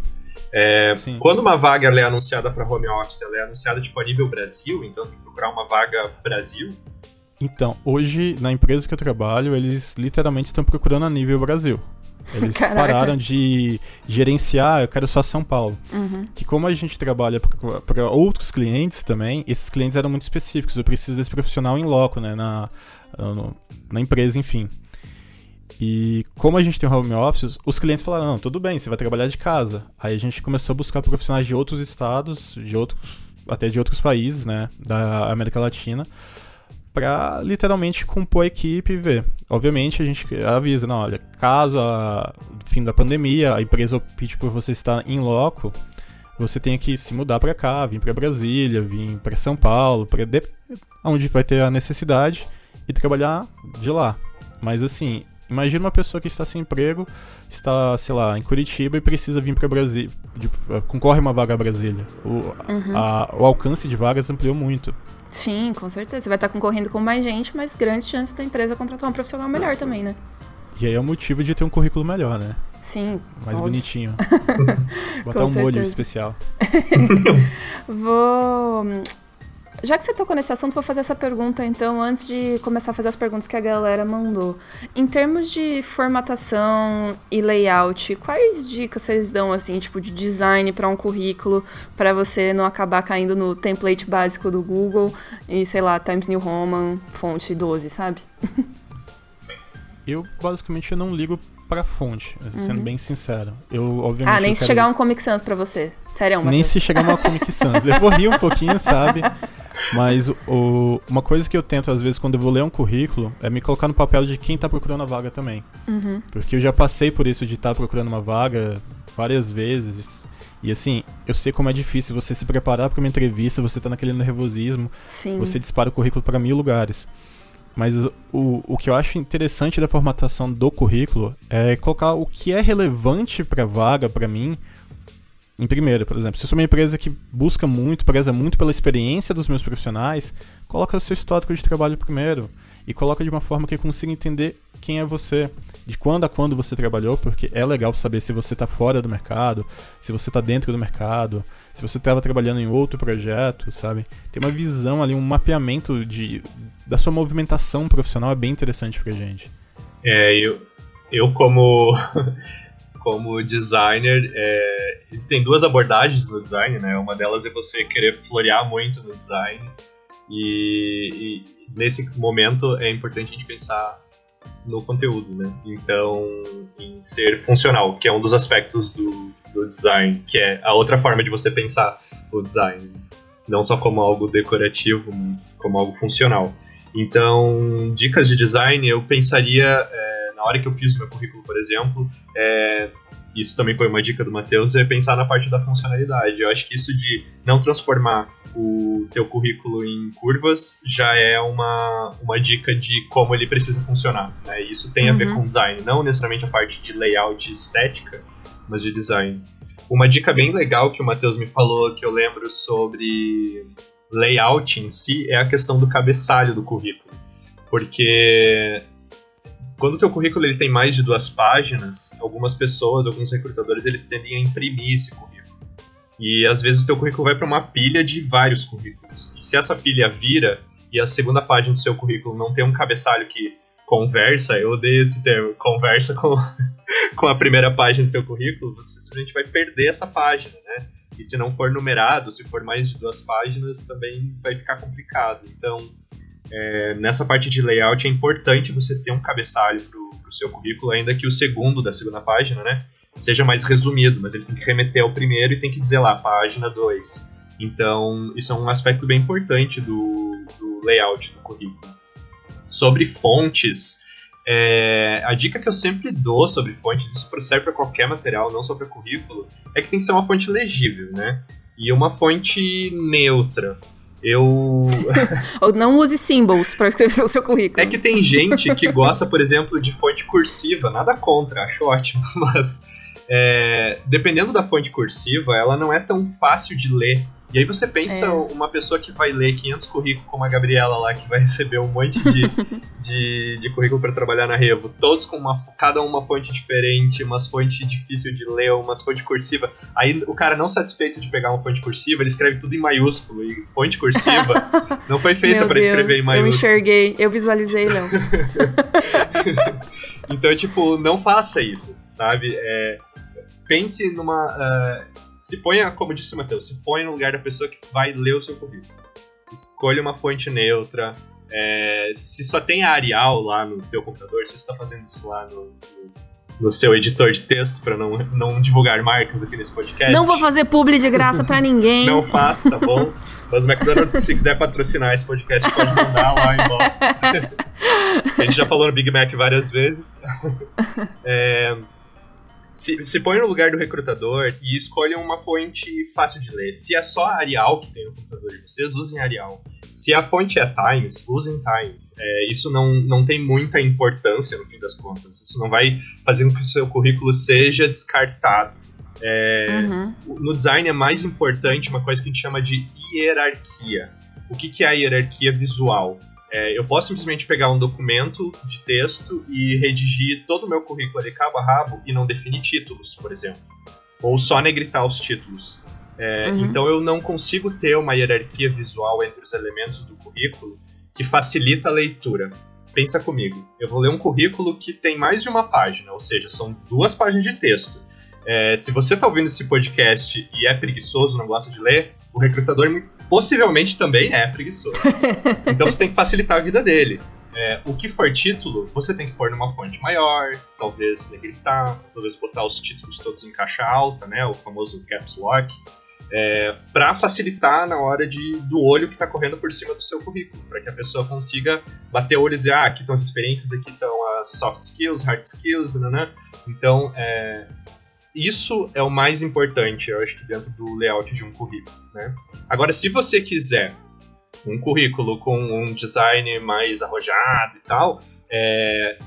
[SPEAKER 2] É, quando uma vaga é anunciada para home office, ela é anunciada tipo a nível Brasil, então tem que procurar uma vaga Brasil.
[SPEAKER 3] Então, hoje na empresa que eu trabalho, eles literalmente estão procurando a nível Brasil. Eles Caraca. pararam de gerenciar, eu quero só São Paulo. Uhum. Que como a gente trabalha para outros clientes também, esses clientes eram muito específicos. Eu preciso desse profissional em loco, né? Na, na empresa, enfim. E como a gente tem home office, os clientes falaram: não, tudo bem, você vai trabalhar de casa. Aí a gente começou a buscar profissionais de outros estados, de outros, até de outros países, né, da América Latina, para literalmente compor a equipe e ver. Obviamente a gente avisa: não, olha, caso a fim da pandemia a empresa opte por você estar em loco, você tem que se mudar para cá, vir para Brasília, vir para São Paulo, para onde vai ter a necessidade e trabalhar de lá. Mas assim, imagina uma pessoa que está sem emprego, está, sei lá, em Curitiba e precisa vir para Brasília, concorre uma vaga a Brasília. O, uhum. a, o alcance de vagas ampliou muito.
[SPEAKER 1] Sim, com certeza. Você vai estar concorrendo com mais gente, mas grandes chances da empresa contratar um profissional melhor também, né?
[SPEAKER 3] E aí é o motivo de ter um currículo melhor, né?
[SPEAKER 1] Sim.
[SPEAKER 3] Mais óbvio. bonitinho. Botar um molho especial.
[SPEAKER 1] Vou já que você tocou nesse assunto, vou fazer essa pergunta então, antes de começar a fazer as perguntas que a galera mandou. Em termos de formatação e layout, quais dicas vocês dão, assim, tipo, de design para um currículo, para você não acabar caindo no template básico do Google e, sei lá, Times New Roman, fonte 12, sabe?
[SPEAKER 3] Eu, basicamente, não ligo pra fonte, sendo uhum. bem sincero. Eu, obviamente.
[SPEAKER 1] Ah, nem se quero... chegar um Comic Sans pra você. Sério,
[SPEAKER 3] Nem se chegar uma Comic Sans. Eu vou rir um pouquinho, sabe? Mas o, uma coisa que eu tento, às vezes, quando eu vou ler um currículo, é me colocar no papel de quem tá procurando a vaga também. Uhum. Porque eu já passei por isso de estar tá procurando uma vaga várias vezes. E assim, eu sei como é difícil você se preparar para uma entrevista, você tá naquele nervosismo, Sim. você dispara o currículo para mil lugares. Mas o, o que eu acho interessante da formatação do currículo é colocar o que é relevante para a vaga, para mim, em primeiro, por exemplo. Se eu sou uma empresa que busca muito, preza muito pela experiência dos meus profissionais, coloca o seu histórico de trabalho primeiro. E coloca de uma forma que consiga entender quem é você, de quando a quando você trabalhou, porque é legal saber se você está fora do mercado, se você está dentro do mercado, se você estava trabalhando em outro projeto, sabe? Tem uma visão ali, um mapeamento de, da sua movimentação profissional é bem interessante pra gente.
[SPEAKER 2] É, eu, eu como, como designer, é, existem duas abordagens no design, né? Uma delas é você querer florear muito no design e, e nesse momento é importante a gente pensar no conteúdo, né? Então, em ser funcional, que é um dos aspectos do, do design, que é a outra forma de você pensar o design. Não só como algo decorativo, mas como algo funcional. Então, dicas de design, eu pensaria é, na hora que eu fiz o meu currículo, por exemplo, é, isso também foi uma dica do Matheus, é pensar na parte da funcionalidade. Eu acho que isso de não transformar o teu currículo em curvas já é uma, uma dica de como ele precisa funcionar. Né? Isso tem uhum. a ver uhum. com design, não necessariamente a parte de layout e estética, mas de design. Uma dica bem legal que o Matheus me falou, que eu lembro sobre layout em si, é a questão do cabeçalho do currículo. Porque quando o teu currículo ele tem mais de duas páginas, algumas pessoas, alguns recrutadores, eles tendem a imprimir esse currículo. E às vezes o teu currículo vai para uma pilha de vários currículos. E se essa pilha vira e a segunda página do seu currículo não tem um cabeçalho que conversa, eu odeio esse termo, conversa com, com a primeira página do teu currículo, você simplesmente vai perder essa página, né? E se não for numerado, se for mais de duas páginas, também vai ficar complicado. Então, é, nessa parte de layout é importante você ter um cabeçalho pro, pro seu currículo, ainda que o segundo da segunda página, né, seja mais resumido, mas ele tem que remeter ao primeiro e tem que dizer lá, página 2. Então, isso é um aspecto bem importante do, do layout do currículo. Sobre fontes, é, a dica que eu sempre dou sobre fontes, isso serve para qualquer material, não só para currículo, é que tem que ser uma fonte legível, né? E uma fonte neutra. Eu.
[SPEAKER 1] Ou não use symbols para escrever o seu currículo.
[SPEAKER 2] É que tem gente que gosta, por exemplo, de fonte cursiva, nada contra, acho ótimo, mas é, dependendo da fonte cursiva, ela não é tão fácil de ler e aí você pensa é. uma pessoa que vai ler 500 currículos como a Gabriela lá, que vai receber um monte de, de, de, currículo para trabalhar na Revo, todos com uma, cada uma fonte diferente, umas fontes difícil de ler, umas fonte cursiva. Aí o cara não satisfeito de pegar uma fonte cursiva, ele escreve tudo em maiúsculo. E fonte cursiva não foi feita para escrever em maiúsculo.
[SPEAKER 1] Eu enxerguei, eu visualizei, não.
[SPEAKER 2] então, tipo, não faça isso, sabe? É, pense numa. Uh, se ponha, como disse o Matheus, se põe no lugar da pessoa que vai ler o seu currículo. Escolha uma fonte neutra. É, se só tem a Arial lá no teu computador, se você está fazendo isso lá no, no, no, seu editor de texto para não, não divulgar marcas aqui nesse podcast.
[SPEAKER 1] Não vou fazer publi de graça para ninguém.
[SPEAKER 2] não faça, tá bom? Mas o McDonald's, se quiser patrocinar esse podcast, pode mandar lá em box. a gente já falou no Big Mac várias vezes. É, se, se põe no lugar do recrutador e escolham uma fonte fácil de ler. Se é só Arial que tem no computador de vocês, usem Arial. Se a fonte é Times, usem Times. É, isso não, não tem muita importância no fim das contas. Isso não vai fazer com que o seu currículo seja descartado. É, uhum. No design é mais importante uma coisa que a gente chama de hierarquia. O que, que é a hierarquia visual? É, eu posso simplesmente pegar um documento de texto e redigir todo o meu currículo de cabo a rabo e não definir títulos, por exemplo. Ou só negritar os títulos. É, uhum. Então eu não consigo ter uma hierarquia visual entre os elementos do currículo que facilita a leitura. Pensa comigo, eu vou ler um currículo que tem mais de uma página, ou seja, são duas páginas de texto. É, se você está ouvindo esse podcast e é preguiçoso, não gosta de ler, o recrutador possivelmente também é preguiçoso. então você tem que facilitar a vida dele. É, o que for título, você tem que pôr numa fonte maior, talvez negritar, talvez botar os títulos todos em caixa alta, né, o famoso caps lock, é, para facilitar na hora de, do olho que está correndo por cima do seu currículo, para que a pessoa consiga bater o olho e dizer, ah, aqui estão as experiências, aqui estão as soft skills, hard skills, né? Então, é, isso é o mais importante, eu acho que dentro do layout de um currículo, né? Agora, se você quiser um currículo com um design mais arrojado e tal, é,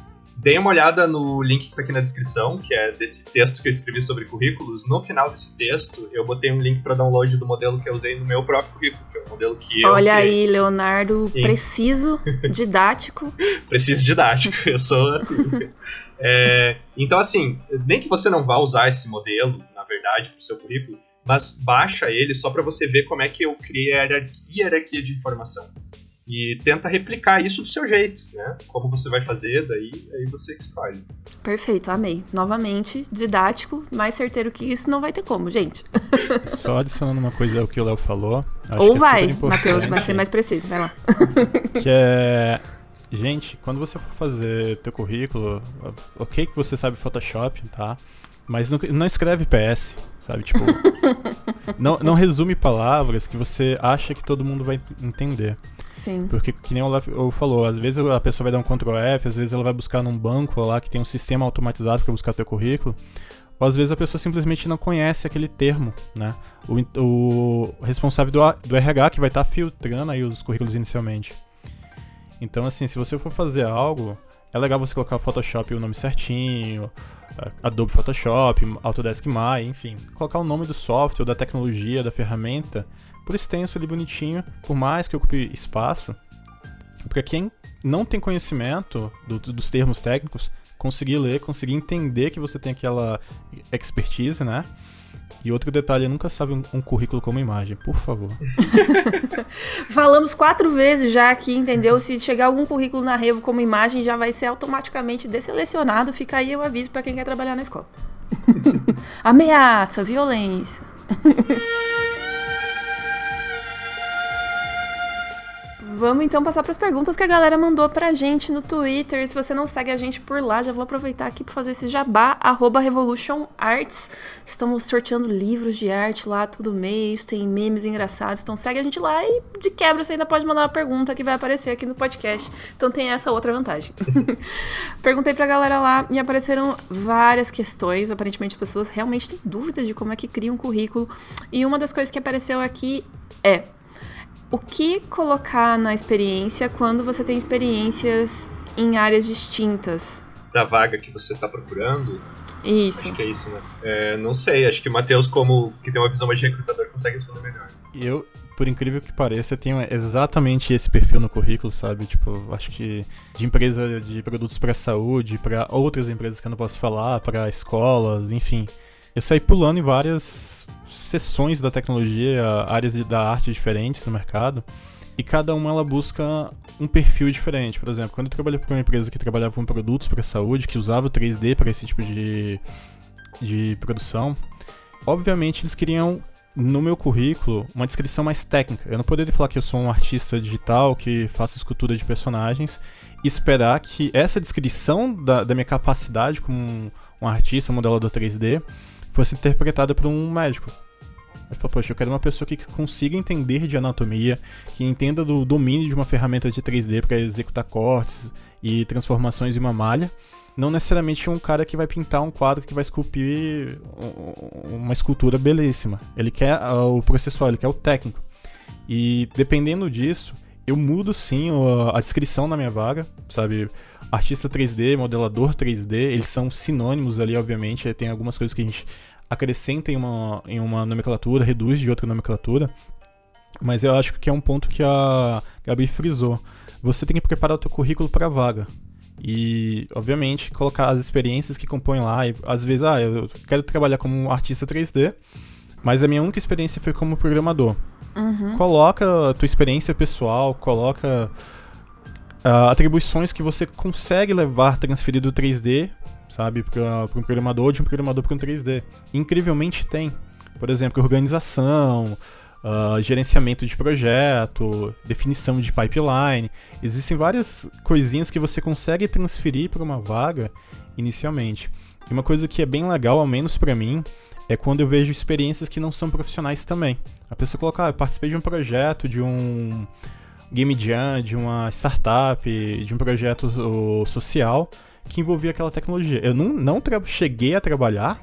[SPEAKER 2] Dê uma olhada no link que está aqui na descrição, que é desse texto que eu escrevi sobre currículos. No final desse texto, eu botei um link para download do modelo que eu usei no meu próprio currículo, que é o modelo que
[SPEAKER 1] eu Olha aí, Leonardo, Sim. preciso, didático.
[SPEAKER 2] preciso didático, eu sou assim. é, então, assim, nem que você não vá usar esse modelo, na verdade, para o seu currículo, mas baixa ele só para você ver como é que eu criei a hierarquia de informação e tenta replicar isso do seu jeito, né? Como você vai fazer, daí aí você escolhe.
[SPEAKER 1] Perfeito, amei. Novamente, didático, mais certeiro que isso não vai ter como, gente.
[SPEAKER 3] Só adicionando uma coisa ao que o Léo falou.
[SPEAKER 1] Ou é vai, Matheus, vai ser mais preciso, vai lá.
[SPEAKER 3] Que é Gente, quando você for fazer teu currículo, ok que você sabe Photoshop, tá? Mas não, não escreve PS, sabe? Tipo, não, não resume palavras que você acha que todo mundo vai entender.
[SPEAKER 1] Sim.
[SPEAKER 3] Porque, que nem o falou, às vezes a pessoa vai dar um Ctrl F, às vezes ela vai buscar num banco lá que tem um sistema automatizado para buscar teu currículo. Ou às vezes a pessoa simplesmente não conhece aquele termo, né? O, o responsável do, do RH que vai estar tá filtrando aí os currículos inicialmente. Então, assim, se você for fazer algo, é legal você colocar o Photoshop o nome certinho, Adobe Photoshop, Autodesk Maya, enfim. Colocar o nome do software, da tecnologia, da ferramenta, por extenso ali bonitinho, por mais que ocupe espaço. Para quem não tem conhecimento do, dos termos técnicos, conseguir ler, conseguir entender que você tem aquela expertise, né? E outro detalhe, nunca sabe um, um, currículo como imagem, por favor.
[SPEAKER 1] Falamos quatro vezes já aqui, entendeu? Se chegar algum currículo na Revo como imagem, já vai ser automaticamente deselecionado. Fica aí o aviso para quem quer trabalhar na escola. Ameaça, violência. Vamos então passar para as perguntas que a galera mandou pra gente no Twitter. Se você não segue a gente por lá, já vou aproveitar aqui para fazer esse jabá, arroba Revolution Arts. Estamos sorteando livros de arte lá todo mês, tem memes engraçados. Então segue a gente lá e de quebra você ainda pode mandar uma pergunta que vai aparecer aqui no podcast. Então tem essa outra vantagem. Perguntei pra galera lá e apareceram várias questões. Aparentemente as pessoas realmente têm dúvidas de como é que cria um currículo. E uma das coisas que apareceu aqui é o que colocar na experiência quando você tem experiências em áreas distintas?
[SPEAKER 2] Da vaga que você está procurando?
[SPEAKER 1] Isso.
[SPEAKER 2] Acho que é isso, né? É, não sei, acho que o Matheus, como que tem uma visão mais de recrutador, consegue responder melhor.
[SPEAKER 3] Eu, por incrível que pareça, tenho exatamente esse perfil no currículo, sabe? Tipo, acho que de empresa de produtos para saúde, para outras empresas que eu não posso falar, para escolas, enfim. Eu saí pulando em várias seções da tecnologia, áreas da arte diferentes no mercado, e cada uma ela busca um perfil diferente. Por exemplo, quando eu trabalhei para uma empresa que trabalhava com produtos para saúde, que usava o 3D para esse tipo de, de produção, obviamente eles queriam no meu currículo uma descrição mais técnica. Eu não poderia falar que eu sou um artista digital que faço escultura de personagens e esperar que essa descrição da, da minha capacidade como um, um artista, modelador 3D, fosse interpretada por um médico. Falou, poxa, eu quero uma pessoa que consiga entender de anatomia, que entenda do domínio de uma ferramenta de 3D para executar cortes e transformações em uma malha. Não necessariamente um cara que vai pintar um quadro que vai esculpir uma escultura belíssima. Ele quer o processual, ele quer o técnico. E dependendo disso, eu mudo sim a descrição na minha vaga, sabe? Artista 3D, modelador 3D, eles são sinônimos ali, obviamente. Tem algumas coisas que a gente acrescenta em uma, em uma nomenclatura, reduz de outra nomenclatura. Mas eu acho que é um ponto que a Gabi frisou. Você tem que preparar o teu currículo para a vaga. E, obviamente, colocar as experiências que compõem lá. E, às vezes, ah, eu quero trabalhar como artista 3D, mas a minha única experiência foi como programador.
[SPEAKER 1] Uhum.
[SPEAKER 3] Coloca a tua experiência pessoal, coloca uh, atribuições que você consegue levar transferido do 3D sabe? Para um programador, de um programador para um 3D. Incrivelmente tem. Por exemplo, organização, uh, gerenciamento de projeto, definição de pipeline. Existem várias coisinhas que você consegue transferir para uma vaga inicialmente. E uma coisa que é bem legal, ao menos para mim, é quando eu vejo experiências que não são profissionais também. A pessoa coloca, ah, eu participei de um projeto, de um game jam, de uma startup, de um projeto social, que envolvia aquela tecnologia. Eu não, não cheguei a trabalhar,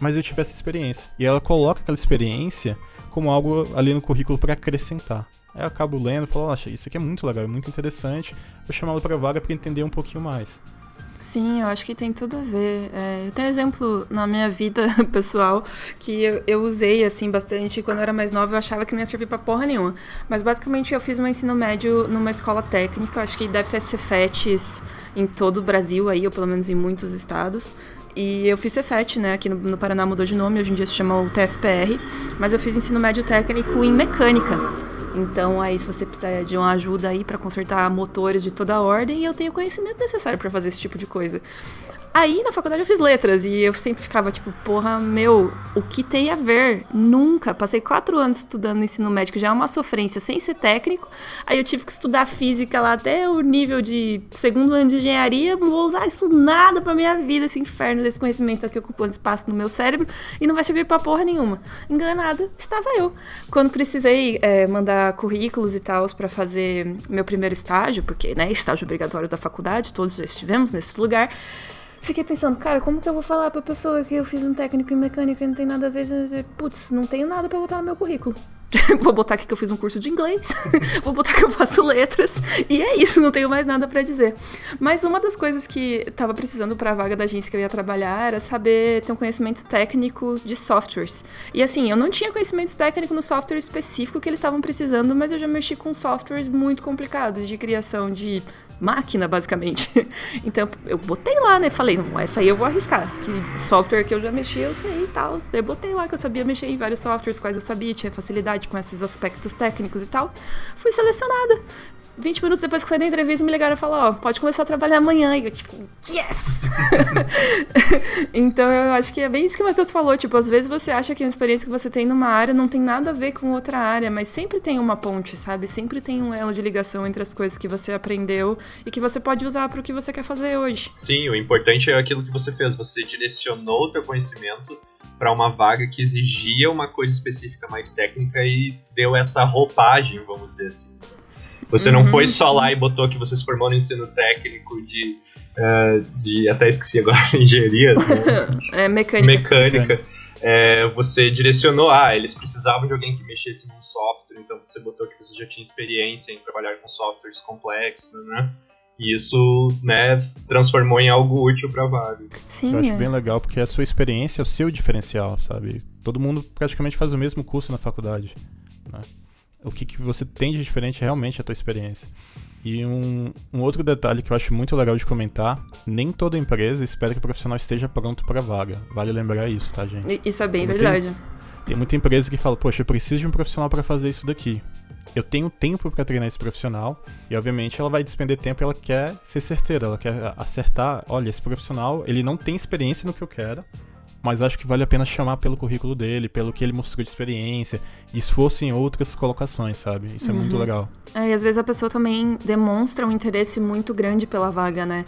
[SPEAKER 3] mas eu tive essa experiência. E ela coloca aquela experiência como algo ali no currículo para acrescentar. Aí eu acabo lendo e falo, acha, isso aqui é muito legal, é muito interessante, vou chamar ela para vaga para entender um pouquinho mais.
[SPEAKER 1] Sim, eu acho que tem tudo a ver. É, eu tenho exemplo na minha vida pessoal que eu, eu, usei assim bastante. Quando eu era mais nova, eu achava que não ia servir pra porra nenhuma. Mas basicamente eu fiz meu ensino médio numa escola técnica. Acho que deve ter Cefetes em todo o Brasil aí, ou pelo menos em muitos estados. E eu fiz Cefet, né? Aqui no, no Paraná mudou de nome, hoje em dia se chama o TFPR. Mas eu fiz ensino médio técnico em mecânica. Então, aí, se você precisar de uma ajuda aí para consertar motores de toda a ordem, eu tenho o conhecimento necessário para fazer esse tipo de coisa. Aí na faculdade eu fiz letras e eu sempre ficava tipo, porra, meu, o que tem a ver? Nunca. Passei quatro anos estudando ensino médico, já é uma sofrência sem ser técnico. Aí eu tive que estudar física lá até o nível de segundo ano de engenharia. Não vou usar isso nada pra minha vida, esse inferno desse conhecimento aqui ocupando espaço no meu cérebro e não vai servir pra porra nenhuma. Enganada estava eu. Quando precisei é, mandar currículos e tal para fazer meu primeiro estágio, porque, né, estágio obrigatório da faculdade, todos já estivemos nesse lugar fiquei pensando, cara, como que eu vou falar pra pessoa que eu fiz um técnico em mecânica e não tem nada a ver? Putz, não tenho nada para botar no meu currículo. vou botar aqui que eu fiz um curso de inglês, vou botar que eu faço letras, e é isso, não tenho mais nada para dizer. Mas uma das coisas que tava precisando para a vaga da agência que eu ia trabalhar era saber ter um conhecimento técnico de softwares. E assim, eu não tinha conhecimento técnico no software específico que eles estavam precisando, mas eu já mexi com softwares muito complicados de criação de máquina, basicamente. então eu botei lá, né? Falei, não, essa aí eu vou arriscar. Que software que eu já mexi, eu sei e tal. Eu botei lá que eu sabia mexer em vários softwares, quais eu sabia, tinha facilidade com esses aspectos técnicos e tal. Fui selecionada. 20 minutos depois que saí da entrevista, me ligaram e falaram, ó, oh, pode começar a trabalhar amanhã. E eu, tipo, yes! então eu acho que é bem isso que o Matheus falou. Tipo, às vezes você acha que a experiência que você tem numa área não tem nada a ver com outra área, mas sempre tem uma ponte, sabe? Sempre tem um elo de ligação entre as coisas que você aprendeu e que você pode usar para o que você quer fazer hoje.
[SPEAKER 2] Sim, o importante é aquilo que você fez. Você direcionou o teu conhecimento para uma vaga que exigia uma coisa específica mais técnica e deu essa roupagem, vamos dizer assim. Você uhum, não foi só sim. lá e botou que você se formou no ensino técnico de. Uh, de até esqueci agora, engenharia. Né?
[SPEAKER 1] é, mecânica.
[SPEAKER 2] Mecânica. É, você direcionou, ah, eles precisavam de alguém que mexesse num software, então você botou que você já tinha experiência em trabalhar com softwares complexos, né? E isso, né, transformou em algo útil para vaga.
[SPEAKER 1] Sim.
[SPEAKER 3] Eu acho
[SPEAKER 1] é.
[SPEAKER 3] bem legal porque a sua experiência é o seu diferencial, sabe? Todo mundo praticamente faz o mesmo curso na faculdade. Né? O que, que você tem de diferente realmente a tua experiência. E um, um, outro detalhe que eu acho muito legal de comentar: nem toda empresa espera que o profissional esteja pronto para vaga. Vale lembrar isso, tá, gente?
[SPEAKER 1] Isso é bem verdade.
[SPEAKER 3] Tem, tem muita empresa que fala: Poxa, eu preciso de um profissional para fazer isso daqui. Eu tenho tempo para treinar esse profissional e, obviamente, ela vai despender tempo e ela quer ser certeira, ela quer acertar. Olha, esse profissional, ele não tem experiência no que eu quero, mas acho que vale a pena chamar pelo currículo dele, pelo que ele mostrou de experiência, esforço em outras colocações, sabe? Isso é muito uhum. legal.
[SPEAKER 1] É, e às vezes a pessoa também demonstra um interesse muito grande pela vaga, né?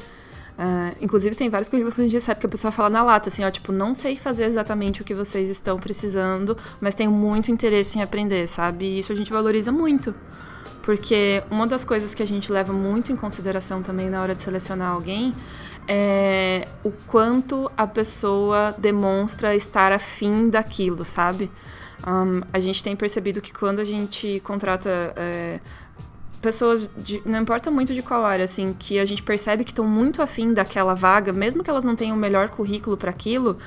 [SPEAKER 1] Uh, inclusive, tem vários currículos que a gente recebe que a pessoa fala na lata, assim, ó, tipo, não sei fazer exatamente o que vocês estão precisando, mas tenho muito interesse em aprender, sabe? E isso a gente valoriza muito. Porque uma das coisas que a gente leva muito em consideração também na hora de selecionar alguém é o quanto a pessoa demonstra estar afim daquilo, sabe? Um, a gente tem percebido que quando a gente contrata é, pessoas, de, não importa muito de qual área, assim, que a gente percebe que estão muito afim daquela vaga, mesmo que elas não tenham o melhor currículo para aquilo,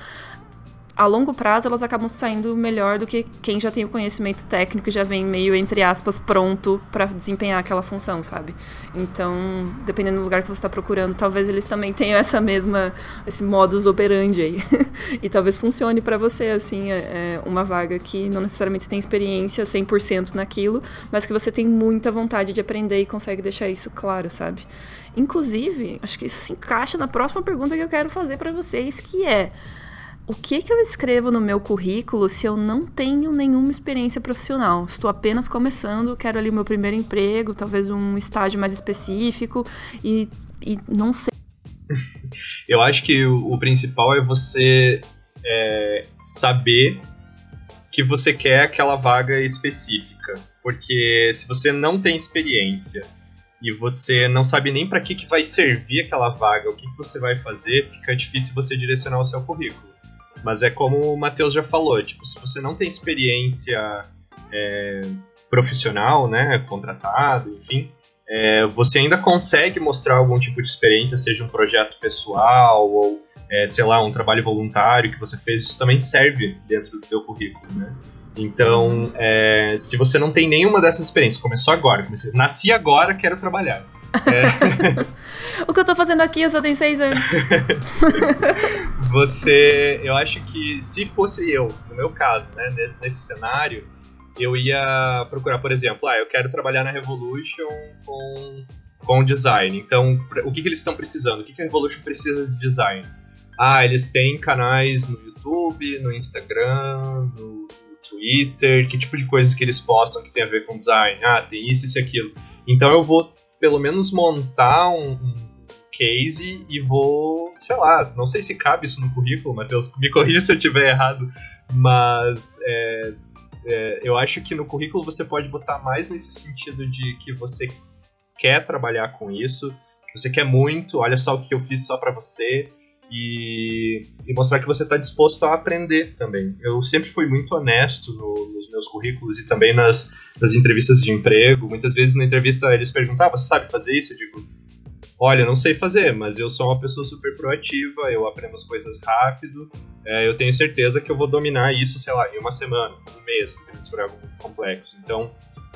[SPEAKER 1] a longo prazo elas acabam saindo melhor do que quem já tem o conhecimento técnico e já vem meio, entre aspas, pronto para desempenhar aquela função, sabe? Então, dependendo do lugar que você está procurando, talvez eles também tenham essa mesma, esse modus operandi aí. e talvez funcione para você, assim, é, é uma vaga que não necessariamente tem experiência 100% naquilo, mas que você tem muita vontade de aprender e consegue deixar isso claro, sabe? Inclusive, acho que isso se encaixa na próxima pergunta que eu quero fazer para vocês, que é o que, que eu escrevo no meu currículo se eu não tenho nenhuma experiência profissional? Estou apenas começando, quero ali o meu primeiro emprego, talvez um estágio mais específico e, e não sei.
[SPEAKER 2] eu acho que o, o principal é você é, saber que você quer aquela vaga específica. Porque se você não tem experiência e você não sabe nem para que, que vai servir aquela vaga, o que, que você vai fazer, fica difícil você direcionar o seu currículo. Mas é como o Matheus já falou, tipo, se você não tem experiência é, profissional, né, contratado, enfim, é, você ainda consegue mostrar algum tipo de experiência, seja um projeto pessoal ou, é, sei lá, um trabalho voluntário que você fez, isso também serve dentro do teu currículo, né? Então, é, se você não tem nenhuma dessas experiências, começou agora, comecei, nasci agora, quero trabalhar.
[SPEAKER 1] É. o que eu tô fazendo aqui, eu só tenho seis anos.
[SPEAKER 2] você. Eu acho que se fosse eu, no meu caso, né, nesse, nesse cenário, eu ia procurar, por exemplo, ah, eu quero trabalhar na Revolution com, com design. Então, o que, que eles estão precisando? O que, que a Revolution precisa de design? Ah, eles têm canais no YouTube, no Instagram, no Twitter, que tipo de coisas que eles postam que tem a ver com design. Ah, tem isso, isso e aquilo. Então eu vou pelo menos montar um, um case e vou, sei lá, não sei se cabe isso no currículo, Matheus, me corrija se eu estiver errado, mas é, é, eu acho que no currículo você pode botar mais nesse sentido de que você quer trabalhar com isso, que você quer muito, olha só o que eu fiz só para você, e, e, mostrar que você está disposto a aprender também. Eu sempre fui muito honesto no, nos meus currículos e também nas, nas entrevistas de emprego. Muitas vezes na entrevista eles perguntam: ah, você sabe fazer isso? Eu digo: olha, não sei fazer, mas eu sou uma pessoa super proativa, eu aprendo as coisas rápido, é, eu tenho certeza que eu vou dominar isso, sei lá, em uma semana, um mês, se for algo muito complexo. Então,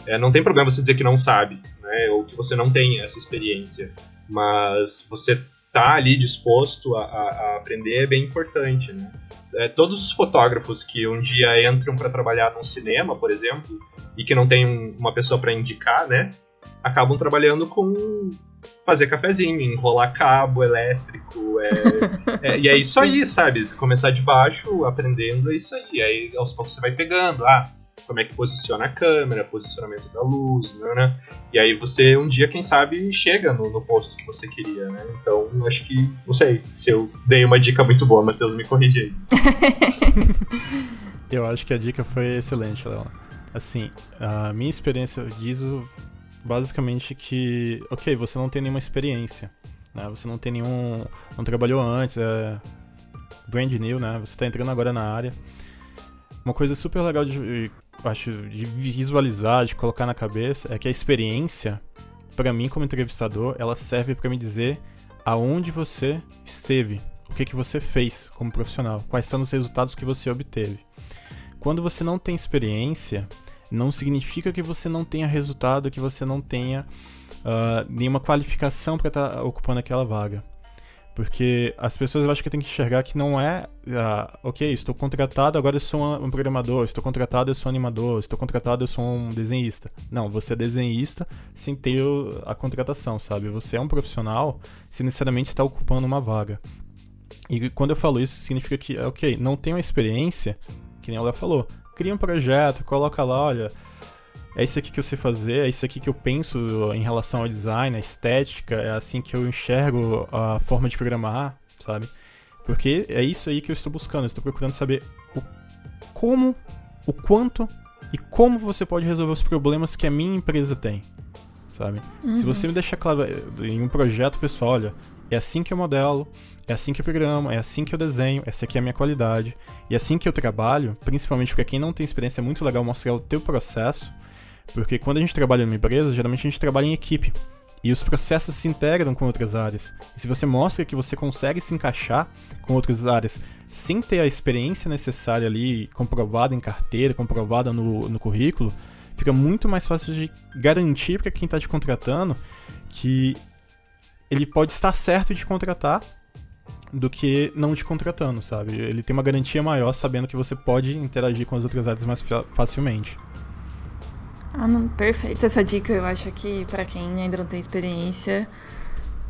[SPEAKER 2] é, não tem problema você dizer que não sabe, né, ou que você não tem essa experiência, mas você tá ali disposto a, a, a aprender é bem importante, né? É, todos os fotógrafos que um dia entram para trabalhar num cinema, por exemplo, e que não tem uma pessoa para indicar, né? Acabam trabalhando com fazer cafezinho, enrolar cabo elétrico, é, é, e é isso aí, sabe? Começar de baixo, aprendendo, é isso aí. Aí aos poucos você vai pegando, ah, como é que posiciona a câmera, posicionamento da luz, né, né? E aí você um dia, quem sabe, chega no, no posto que você queria, né? Então, acho que, não sei, se eu dei uma dica muito boa, Matheus, me corrige aí.
[SPEAKER 3] eu acho que a dica foi excelente, Léo. Assim, a minha experiência diz basicamente que, ok, você não tem nenhuma experiência, né? Você não tem nenhum, não trabalhou antes, é brand new, né? Você está entrando agora na área. Uma coisa super legal de acho, de visualizar, de colocar na cabeça, é que a experiência, para mim como entrevistador, ela serve para me dizer aonde você esteve, o que, que você fez como profissional, quais são os resultados que você obteve. Quando você não tem experiência, não significa que você não tenha resultado, que você não tenha uh, nenhuma qualificação para estar tá ocupando aquela vaga. Porque as pessoas acho que tem que enxergar que não é, ah, ok, estou contratado, agora eu sou um programador, estou contratado, eu sou um animador, estou contratado, eu sou um desenhista. Não, você é desenhista sem ter a contratação, sabe? Você é um profissional sem necessariamente estar ocupando uma vaga. E quando eu falo isso, significa que, ok, não tenho experiência, que nem ela falou, cria um projeto, coloca lá, olha, é isso aqui que eu sei fazer, é isso aqui que eu penso em relação ao design, a estética, é assim que eu enxergo a forma de programar, sabe? Porque é isso aí que eu estou buscando, eu estou procurando saber o como, o quanto e como você pode resolver os problemas que a minha empresa tem, sabe? Uhum. Se você me deixar claro eh, em um projeto pessoal, olha, é assim que eu modelo, é assim que eu programo, é assim que eu desenho, essa aqui é a minha qualidade. E é assim que eu trabalho, principalmente porque quem não tem experiência é muito legal mostrar o teu processo, porque quando a gente trabalha numa empresa, geralmente a gente trabalha em equipe. E os processos se integram com outras áreas. E se você mostra que você consegue se encaixar com outras áreas sem ter a experiência necessária ali, comprovada em carteira, comprovada no, no currículo, fica muito mais fácil de garantir para quem está te contratando que ele pode estar certo de contratar do que não te contratando, sabe? Ele tem uma garantia maior sabendo que você pode interagir com as outras áreas mais facilmente.
[SPEAKER 1] Ah, não, perfeita essa dica. Eu acho que para quem ainda não tem experiência,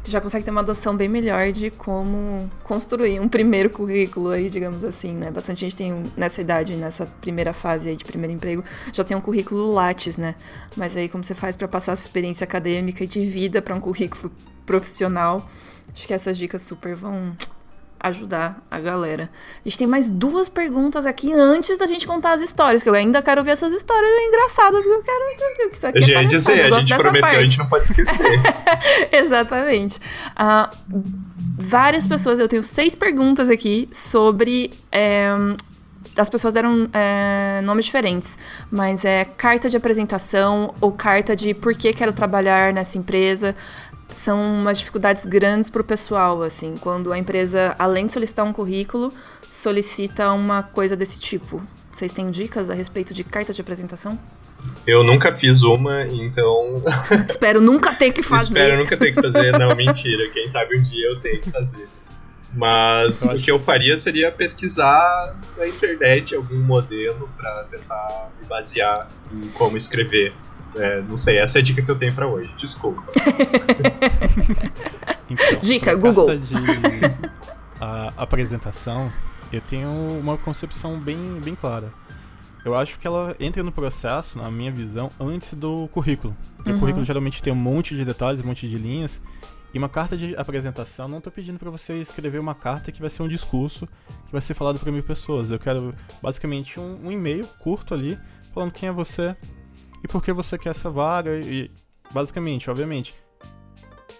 [SPEAKER 1] já consegue ter uma adoção bem melhor de como construir um primeiro currículo aí, digamos assim, né? Bastante gente tem nessa idade, nessa primeira fase aí de primeiro emprego, já tem um currículo Lattes, né? Mas aí como você faz para passar a sua experiência acadêmica e de vida para um currículo profissional? Acho que essas dicas super vão ajudar a galera. A gente tem mais duas perguntas aqui antes da gente contar as histórias, que eu ainda quero ver essas histórias engraçadas, porque eu quero que isso aqui
[SPEAKER 2] eu é dizer, a gente prometeu, parte. a gente não pode esquecer.
[SPEAKER 1] Exatamente. Uh, várias pessoas, eu tenho seis perguntas aqui sobre é, as pessoas deram é, nomes diferentes, mas é carta de apresentação ou carta de por que quero trabalhar nessa empresa são umas dificuldades grandes para o pessoal, assim, quando a empresa, além de solicitar um currículo, solicita uma coisa desse tipo. Vocês têm dicas a respeito de cartas de apresentação?
[SPEAKER 2] Eu nunca fiz uma, então.
[SPEAKER 1] Espero nunca ter que fazer.
[SPEAKER 2] Espero nunca ter que fazer. Não, mentira. Quem sabe um dia eu tenho que fazer. Mas o que eu faria seria pesquisar na internet algum modelo para tentar me basear em como escrever é, não sei, essa é a dica que eu tenho para hoje. Desculpa.
[SPEAKER 1] então, dica, Google.
[SPEAKER 3] De... a apresentação, eu tenho uma concepção bem, bem clara. Eu acho que ela entra no processo, na minha visão, antes do currículo. Porque uhum. o currículo geralmente tem um monte de detalhes, um monte de linhas. E uma carta de apresentação, não estou pedindo para você escrever uma carta que vai ser um discurso que vai ser falado para mil pessoas. Eu quero basicamente um, um e-mail curto ali, falando quem é você e por que você quer essa vaga. E basicamente, obviamente,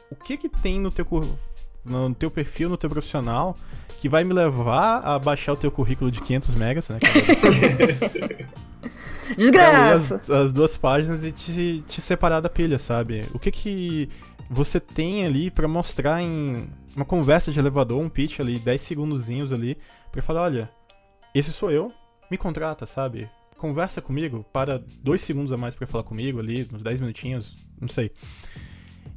[SPEAKER 3] o que que tem no teu, no teu perfil, no teu profissional, que vai me levar a baixar o teu currículo de 500 megas, né?
[SPEAKER 1] Desgraça!
[SPEAKER 3] As, as, duas páginas e te, te separar da pilha, sabe? O que que você tem ali para mostrar em uma conversa de elevador, um pitch ali, 10 segundozinhos ali, para falar, olha, esse sou eu, me contrata, sabe? Conversa comigo, para dois segundos a mais para falar comigo ali, uns 10 minutinhos, não sei.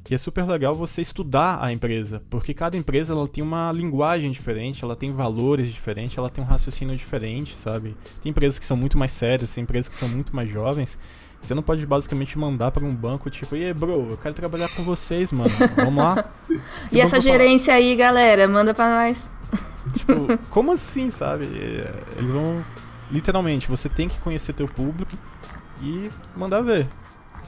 [SPEAKER 3] E é super legal você estudar a empresa, porque cada empresa ela tem uma linguagem diferente, ela tem valores diferentes, ela tem um raciocínio diferente, sabe? Tem empresas que são muito mais sérias, tem empresas que são muito mais jovens. Você não pode basicamente mandar para um banco tipo, e bro, eu quero trabalhar com vocês, mano. Vamos lá.
[SPEAKER 1] e essa gerência aí, galera, manda para nós.
[SPEAKER 3] Tipo, como assim, sabe? Eles vão literalmente, você tem que conhecer teu público e mandar ver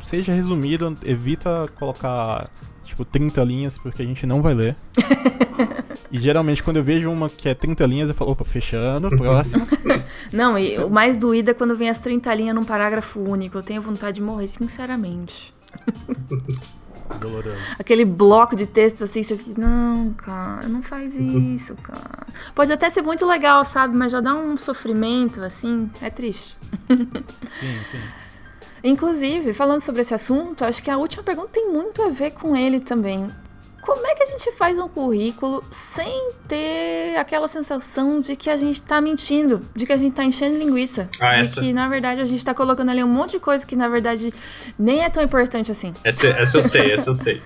[SPEAKER 3] seja resumido, evita colocar tipo 30 linhas, porque a gente não vai ler. e geralmente quando eu vejo uma que é 30 linhas, eu falo, opa, fechando, próximo.
[SPEAKER 1] não, e o mais doído é quando vem as 30 linhas num parágrafo único. Eu tenho vontade de morrer, sinceramente.
[SPEAKER 3] Doloroso.
[SPEAKER 1] Aquele bloco de texto assim, você fica, não, cara, não faz isso, cara. Pode até ser muito legal, sabe? Mas já dá um sofrimento, assim, é triste.
[SPEAKER 3] sim, sim.
[SPEAKER 1] Inclusive, falando sobre esse assunto, acho que a última pergunta tem muito a ver com ele também. Como é que a gente faz um currículo sem ter aquela sensação de que a gente tá mentindo, de que a gente tá enchendo linguiça,
[SPEAKER 2] ah,
[SPEAKER 1] de
[SPEAKER 2] essa?
[SPEAKER 1] que na verdade a gente tá colocando ali um monte de coisa que na verdade nem é tão importante assim?
[SPEAKER 2] Essa, essa eu sei, essa eu sei.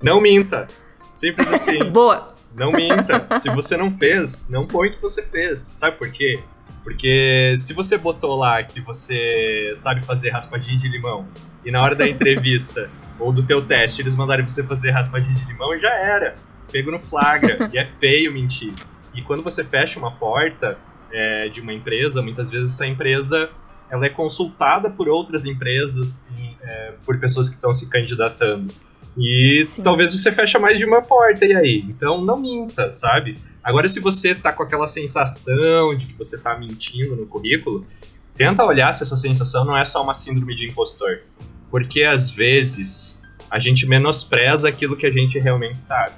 [SPEAKER 2] não minta. Simples assim.
[SPEAKER 1] Boa.
[SPEAKER 2] Não minta. Se você não fez, não põe que você fez. Sabe por quê? Porque se você botou lá que você sabe fazer raspadinha de limão e na hora da entrevista ou do teu teste eles mandarem você fazer raspadinha de limão, já era. Pego no flagra. e é feio mentir. E quando você fecha uma porta é, de uma empresa, muitas vezes essa empresa ela é consultada por outras empresas, é, por pessoas que estão se candidatando. E Sim. talvez você feche mais de uma porta, e aí? Então não minta, sabe? Agora, se você tá com aquela sensação de que você tá mentindo no currículo, tenta olhar se essa sensação não é só uma síndrome de impostor. Porque às vezes a gente menospreza aquilo que a gente realmente sabe.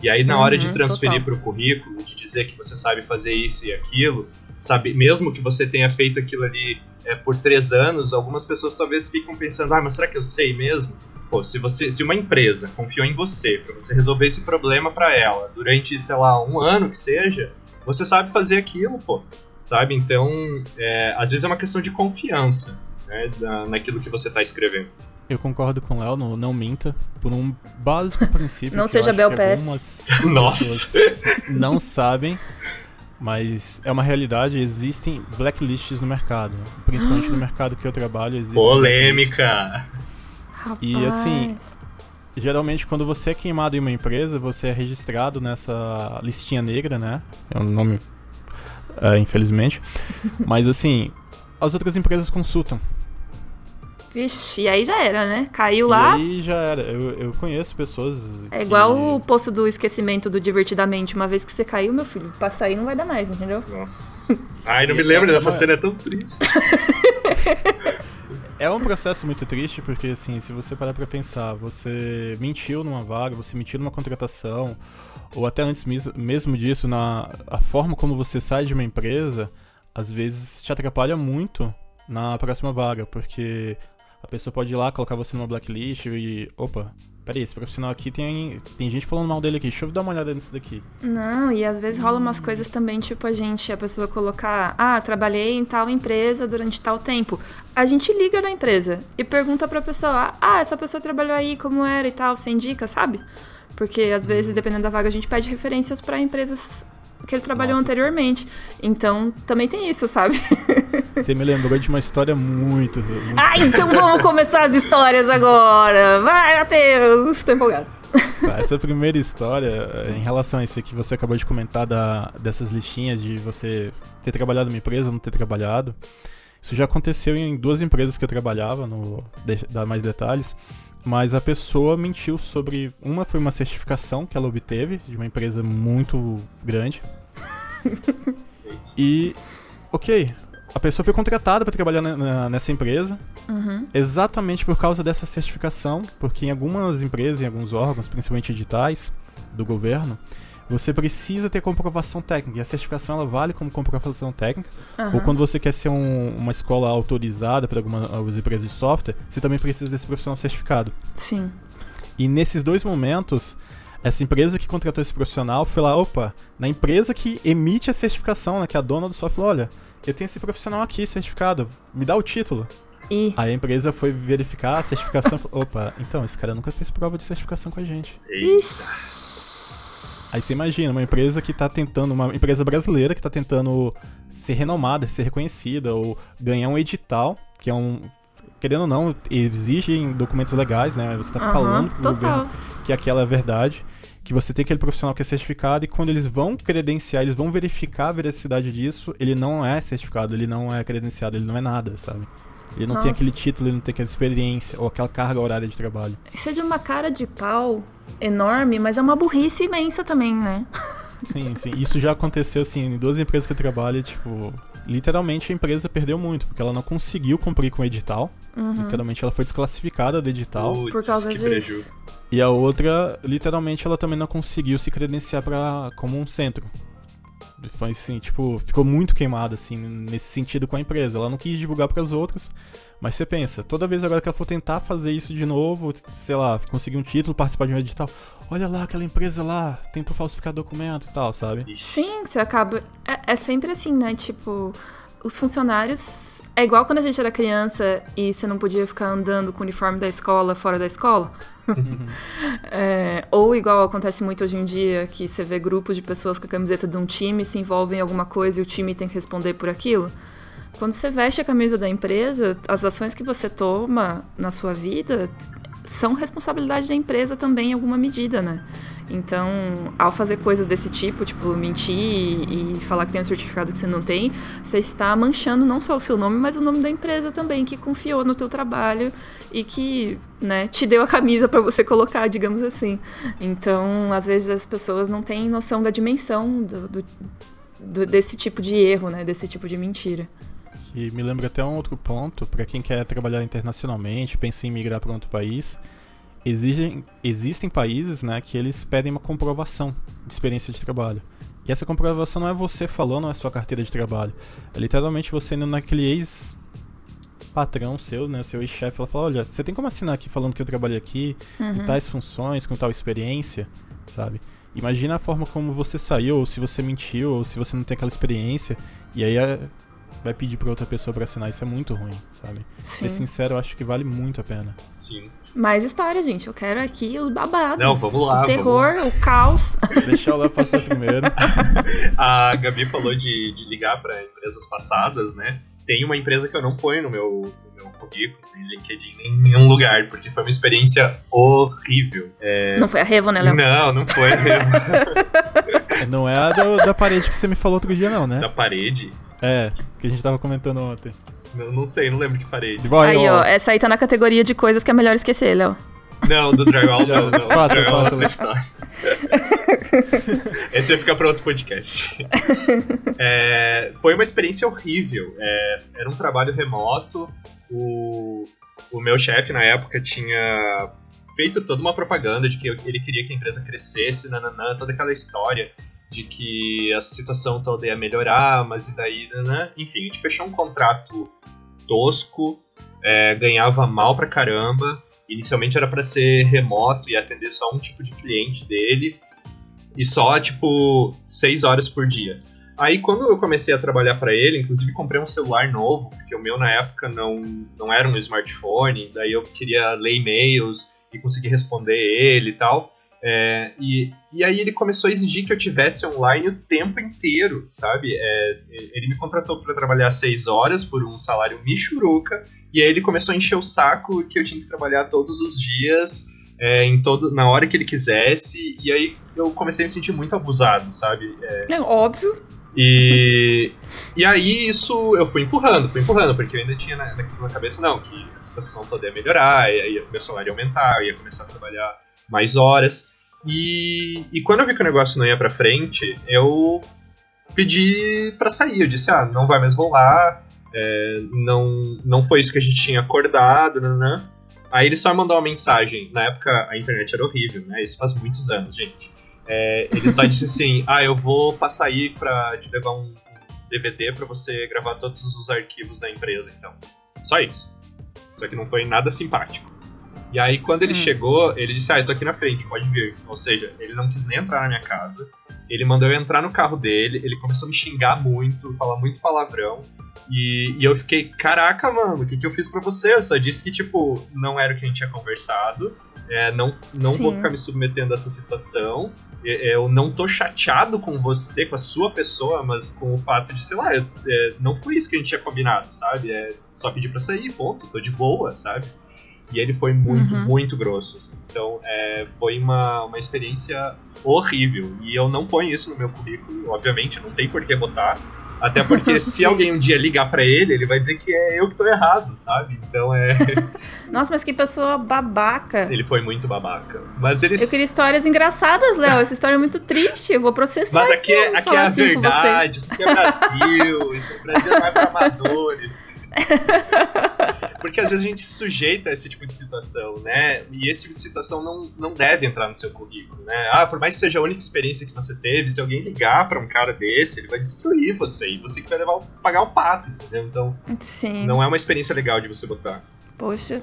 [SPEAKER 2] E aí, na uhum, hora de uhum, transferir para o currículo, de dizer que você sabe fazer isso e aquilo, sabe, mesmo que você tenha feito aquilo ali é, por três anos, algumas pessoas talvez ficam pensando, ah, mas será que eu sei mesmo? Pô, se você, se uma empresa confiou em você para você resolver esse problema para ela durante, sei lá, um ano que seja, você sabe fazer aquilo, pô, sabe? Então, é, às vezes é uma questão de confiança, né, da, naquilo que você está escrevendo.
[SPEAKER 3] Eu concordo com o Léo, não, não minta, por um básico princípio.
[SPEAKER 1] não seja Bel
[SPEAKER 2] Nossa!
[SPEAKER 3] Não sabem, mas é uma realidade, existem blacklists no mercado. Principalmente no mercado que eu trabalho.
[SPEAKER 2] Polêmica!
[SPEAKER 1] Rapaz.
[SPEAKER 3] E assim, geralmente quando você é queimado em uma empresa, você é registrado nessa listinha negra, né? É um nome, é, infelizmente. Mas assim, as outras empresas consultam.
[SPEAKER 1] Vixe, e aí já era, né? Caiu lá.
[SPEAKER 3] E aí já era. Eu, eu conheço pessoas.
[SPEAKER 1] É igual que... o poço do esquecimento do Divertidamente. Uma vez que você caiu, meu filho, pra sair não vai dar mais, entendeu?
[SPEAKER 2] Nossa. Ai, não me lembro dessa cena, é tão triste.
[SPEAKER 3] É um processo muito triste, porque assim, se você parar pra pensar, você mentiu numa vaga, você mentiu numa contratação, ou até antes mesmo disso, na a forma como você sai de uma empresa, às vezes te atrapalha muito na próxima vaga, porque a pessoa pode ir lá, colocar você numa blacklist e. Opa, peraí, esse profissional aqui tem, tem gente falando mal dele aqui, deixa eu dar uma olhada nisso daqui.
[SPEAKER 1] Não, e às vezes rola umas coisas também, tipo a gente, a pessoa colocar, ah, trabalhei em tal empresa durante tal tempo. A gente liga na empresa e pergunta pra pessoa, ah, essa pessoa trabalhou aí, como era e tal, sem dica, sabe? Porque às vezes, dependendo da vaga, a gente pede referências para empresas que ele trabalhou Nossa. anteriormente. Então, também tem isso, sabe?
[SPEAKER 3] Você me lembrou de uma história muito. muito...
[SPEAKER 1] Ah, então vamos começar as histórias agora! Vai, Matheus! Tô empolgado.
[SPEAKER 3] Tá, essa primeira história, eh, em relação a isso que você acabou de comentar da, dessas listinhas de você ter trabalhado numa empresa ou não ter trabalhado, isso já aconteceu em duas empresas que eu trabalhava, no dar mais detalhes, mas a pessoa mentiu sobre. Uma foi uma certificação que ela obteve de uma empresa muito grande. e, ok, a pessoa foi contratada para trabalhar na, na, nessa empresa uhum. exatamente por causa dessa certificação, porque em algumas empresas, em alguns órgãos, principalmente digitais do governo, você precisa ter comprovação técnica. E a certificação ela vale como comprovação técnica. Uhum. Ou quando você quer ser um, uma escola autorizada para algumas empresas de software, você também precisa desse profissional certificado.
[SPEAKER 1] Sim.
[SPEAKER 3] E nesses dois momentos, essa empresa que contratou esse profissional foi lá, opa, na empresa que emite a certificação, né, que é a dona do software, olha, eu tenho esse profissional aqui certificado, me dá o título.
[SPEAKER 1] E?
[SPEAKER 3] Aí a empresa foi verificar a certificação. opa, então, esse cara nunca fez prova de certificação com a gente.
[SPEAKER 1] Ixi.
[SPEAKER 3] Aí você imagina, uma empresa que tá tentando, uma empresa brasileira que tá tentando ser renomada, ser reconhecida, ou ganhar um edital, que é um. Querendo ou não, exigem documentos legais, né? Você tá uhum, falando pro total. governo que aquela é a verdade que você tem aquele profissional que é certificado e quando eles vão credenciar, eles vão verificar a veracidade disso, ele não é certificado, ele não é credenciado, ele não é nada, sabe? Ele não Nossa. tem aquele título, ele não tem aquela experiência ou aquela carga horária de trabalho.
[SPEAKER 1] Isso é de uma cara de pau enorme, mas é uma burrice imensa também, né?
[SPEAKER 3] Sim, sim. Isso já aconteceu, assim, em duas empresas que eu trabalho, tipo, literalmente a empresa perdeu muito, porque ela não conseguiu cumprir com o edital. Uhum. Literalmente ela foi desclassificada do edital.
[SPEAKER 1] Puts, por causa disso. Prejuízo.
[SPEAKER 3] E a outra, literalmente, ela também não conseguiu se credenciar para como um centro. Foi assim, tipo, ficou muito queimada, assim, nesse sentido com a empresa. Ela não quis divulgar para as outras, mas você pensa, toda vez agora que ela for tentar fazer isso de novo, sei lá, conseguir um título, participar de um edital, olha lá, aquela empresa lá tentou falsificar documento e tal, sabe?
[SPEAKER 1] Sim, você acaba. É, é sempre assim, né? Tipo, os funcionários. É igual quando a gente era criança e você não podia ficar andando com o uniforme da escola fora da escola. é, ou igual acontece muito hoje em dia, que você vê grupos de pessoas com a camiseta de um time se envolvem em alguma coisa e o time tem que responder por aquilo. Quando você veste a camisa da empresa, as ações que você toma na sua vida são responsabilidade da empresa também em alguma medida, né? Então, ao fazer coisas desse tipo, tipo mentir e falar que tem um certificado que você não tem, você está manchando não só o seu nome, mas o nome da empresa também que confiou no teu trabalho e que, né, te deu a camisa para você colocar, digamos assim. Então, às vezes as pessoas não têm noção da dimensão do, do, do desse tipo de erro, né, desse tipo de mentira.
[SPEAKER 3] E me lembra até um outro ponto, para quem quer trabalhar internacionalmente, pensa em migrar para outro país, exigem, existem países né, que eles pedem uma comprovação de experiência de trabalho. E essa comprovação não é você falando na sua carteira de trabalho. É literalmente você indo naquele ex patrão seu, né, seu ex-chefe, ela fala, olha, você tem como assinar aqui falando que eu trabalhei aqui, uhum. em tais funções, com tal experiência, sabe? Imagina a forma como você saiu, ou se você mentiu, ou se você não tem aquela experiência, e aí é, vai pedir pra outra pessoa pra assinar, isso é muito ruim, sabe? Sim. Ser sincero, eu acho que vale muito a pena.
[SPEAKER 2] Sim.
[SPEAKER 1] Mais história, gente. Eu quero aqui os babados.
[SPEAKER 2] Não, vamos lá.
[SPEAKER 1] O terror,
[SPEAKER 2] lá.
[SPEAKER 1] o caos.
[SPEAKER 3] Deixa eu lá passar primeiro.
[SPEAKER 2] a Gabi falou de, de ligar para empresas passadas, né? Tem uma empresa que eu não ponho no meu, no meu currículo, em LinkedIn, em nenhum lugar, porque foi uma experiência horrível.
[SPEAKER 1] É... Não foi a Revo, né, Léo?
[SPEAKER 2] Não, não foi a Revo.
[SPEAKER 3] não é a da, da parede que você me falou outro dia, não, né?
[SPEAKER 2] Da parede?
[SPEAKER 3] É, que a gente tava comentando ontem.
[SPEAKER 2] Não, não sei, não lembro de parede.
[SPEAKER 1] Vai, aí, ó, essa aí tá na categoria de coisas que é melhor esquecer, Léo.
[SPEAKER 2] Não, do drywall não, não. Passa, drywall passa, é outra história. Esse vai ficar para outro podcast. É, foi uma experiência horrível. É, era um trabalho remoto. O, o meu chefe na época tinha feito toda uma propaganda de que ele queria que a empresa crescesse, nananã, toda aquela história de que a situação toda ia melhorar, mas e daí, né? Enfim, a gente fechou um contrato tosco, é, ganhava mal pra caramba. Inicialmente era para ser remoto e atender só um tipo de cliente dele. E só, tipo, seis horas por dia. Aí quando eu comecei a trabalhar para ele, inclusive comprei um celular novo, porque o meu na época não, não era um smartphone, daí eu queria ler e-mails e conseguir responder ele e tal. É, e, e aí ele começou a exigir que eu tivesse online o tempo inteiro, sabe? É, ele me contratou para trabalhar seis horas por um salário michuruca, e aí ele começou a encher o saco que eu tinha que trabalhar todos os dias é, em todo, na hora que ele quisesse, e aí eu comecei a me sentir muito abusado, sabe?
[SPEAKER 1] É, é óbvio.
[SPEAKER 2] E, e aí isso eu fui empurrando, fui empurrando, porque eu ainda tinha na, na cabeça, não, que a situação toda ia melhorar, e aí meu salário ia aumentar, eu ia começar a trabalhar mais horas. E, e quando eu vi que o negócio não ia pra frente, eu pedi para sair. Eu disse, ah, não vai mais rolar, é, não, não foi isso que a gente tinha acordado, né? Aí ele só mandou uma mensagem. Na época a internet era horrível, né? Isso faz muitos anos, gente. É, ele só disse assim: Ah, eu vou passar aí pra te levar um DVD para você gravar todos os arquivos da empresa, então. Só isso. Só que não foi nada simpático. E aí, quando ele hum. chegou, ele disse: Ah, eu tô aqui na frente, pode vir. Ou seja, ele não quis nem entrar na minha casa. Ele mandou eu entrar no carro dele, ele começou a me xingar muito, falar muito palavrão. E, e eu fiquei, caraca, mano, o que, que eu fiz pra você? Eu só disse que, tipo, não era o que a gente tinha conversado. É, não não vou ficar me submetendo a essa situação. Eu não tô chateado com você, com a sua pessoa, mas com o fato de, sei lá, eu, é, não foi isso que a gente tinha combinado, sabe? É só pedir pra sair, ponto, tô de boa, sabe? E ele foi muito, uhum. muito grosso. Assim. Então, é, foi uma, uma experiência horrível. E eu não ponho isso no meu currículo, obviamente, não tem por que botar. Até porque se alguém um dia ligar para ele, ele vai dizer que é eu que tô errado, sabe? Então é.
[SPEAKER 1] Nossa, mas que pessoa babaca.
[SPEAKER 2] Ele foi muito babaca. Mas eles.
[SPEAKER 1] Eu queria histórias engraçadas, Léo. Essa história é muito triste. Eu vou processar.
[SPEAKER 2] Mas aqui, é, aqui é a assim verdade. Isso aqui é Brasil. isso é Brasil não é pra amadores. Porque às vezes a gente se sujeita a esse tipo de situação, né? E esse tipo de situação não, não deve entrar no seu currículo, né? Ah, por mais que seja a única experiência que você teve, se alguém ligar para um cara desse, ele vai destruir você e você que vai levar, pagar o pato, entendeu? Então,
[SPEAKER 1] Sim.
[SPEAKER 2] não é uma experiência legal de você botar.
[SPEAKER 1] Poxa,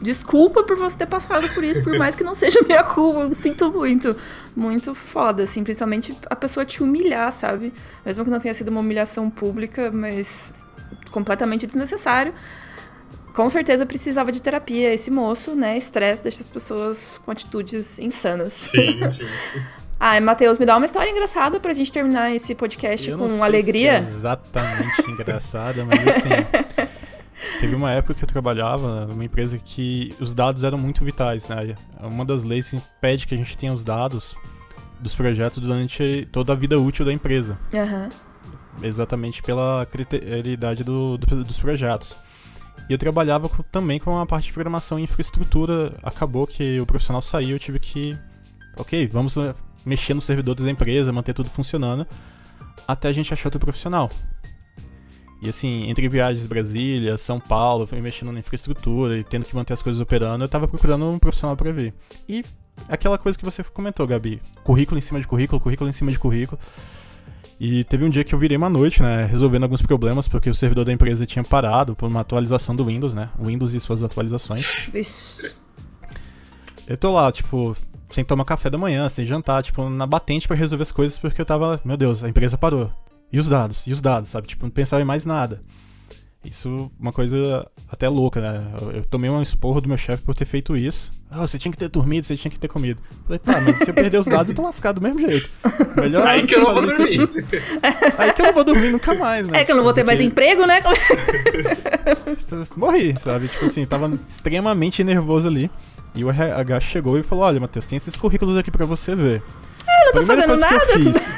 [SPEAKER 1] desculpa por você ter passado por isso, por mais que não seja minha culpa. Eu sinto muito. Muito foda, assim. Principalmente a pessoa te humilhar, sabe? Mesmo que não tenha sido uma humilhação pública, mas completamente desnecessário. Com certeza precisava de terapia esse moço, né? Estresse deixa as pessoas com atitudes insanas.
[SPEAKER 2] Sim, sim.
[SPEAKER 1] ah, Matheus, me dá uma história engraçada pra gente terminar esse podcast
[SPEAKER 3] Eu
[SPEAKER 1] com alegria.
[SPEAKER 3] Se é exatamente engraçada, mas assim. Teve uma época que eu trabalhava numa empresa que os dados eram muito vitais, né? Uma das leis impede que a gente tenha os dados dos projetos durante toda a vida útil da empresa.
[SPEAKER 1] Uhum
[SPEAKER 3] exatamente pela criteridade do, do, dos projetos. E eu trabalhava com, também com a parte de programação e infraestrutura. Acabou que o profissional saiu, eu tive que. Ok, vamos eh, mexer no servidor da empresa, manter tudo funcionando, até a gente achar outro profissional. E assim, entre viagens Brasília, São Paulo, mexendo na infraestrutura e tendo que manter as coisas operando, eu tava procurando um profissional para vir. E aquela coisa que você comentou, Gabi: currículo em cima de currículo, currículo em cima de currículo. E teve um dia que eu virei uma noite, né, resolvendo alguns problemas, porque o servidor da empresa tinha parado por uma atualização do Windows, né? Windows e suas atualizações.
[SPEAKER 1] Vixe.
[SPEAKER 3] Eu tô lá, tipo, sem tomar café da manhã, sem jantar, tipo, na batente para resolver as coisas, porque eu tava, meu Deus, a empresa parou. E os dados? E os dados, sabe? Tipo, não pensava em mais nada. Isso uma coisa até louca, né? Eu, eu tomei um esporro do meu chefe por ter feito isso. Oh, você tinha que ter dormido, você tinha que ter comido. Falei, tá, mas se eu perder os dados, eu tô lascado do mesmo jeito.
[SPEAKER 2] Melhor Aí que eu não vou dormir.
[SPEAKER 3] Aí que eu não vou dormir nunca mais, né?
[SPEAKER 1] É que eu não vou ter mais emprego, né?
[SPEAKER 3] Morri, sabe? Tipo assim, tava extremamente nervoso ali. E o RH chegou e falou: Olha, Matheus, tem esses currículos aqui pra você ver.
[SPEAKER 1] É, eu não tô Primeira fazendo
[SPEAKER 3] coisa
[SPEAKER 1] nada.
[SPEAKER 3] Que eu fiz,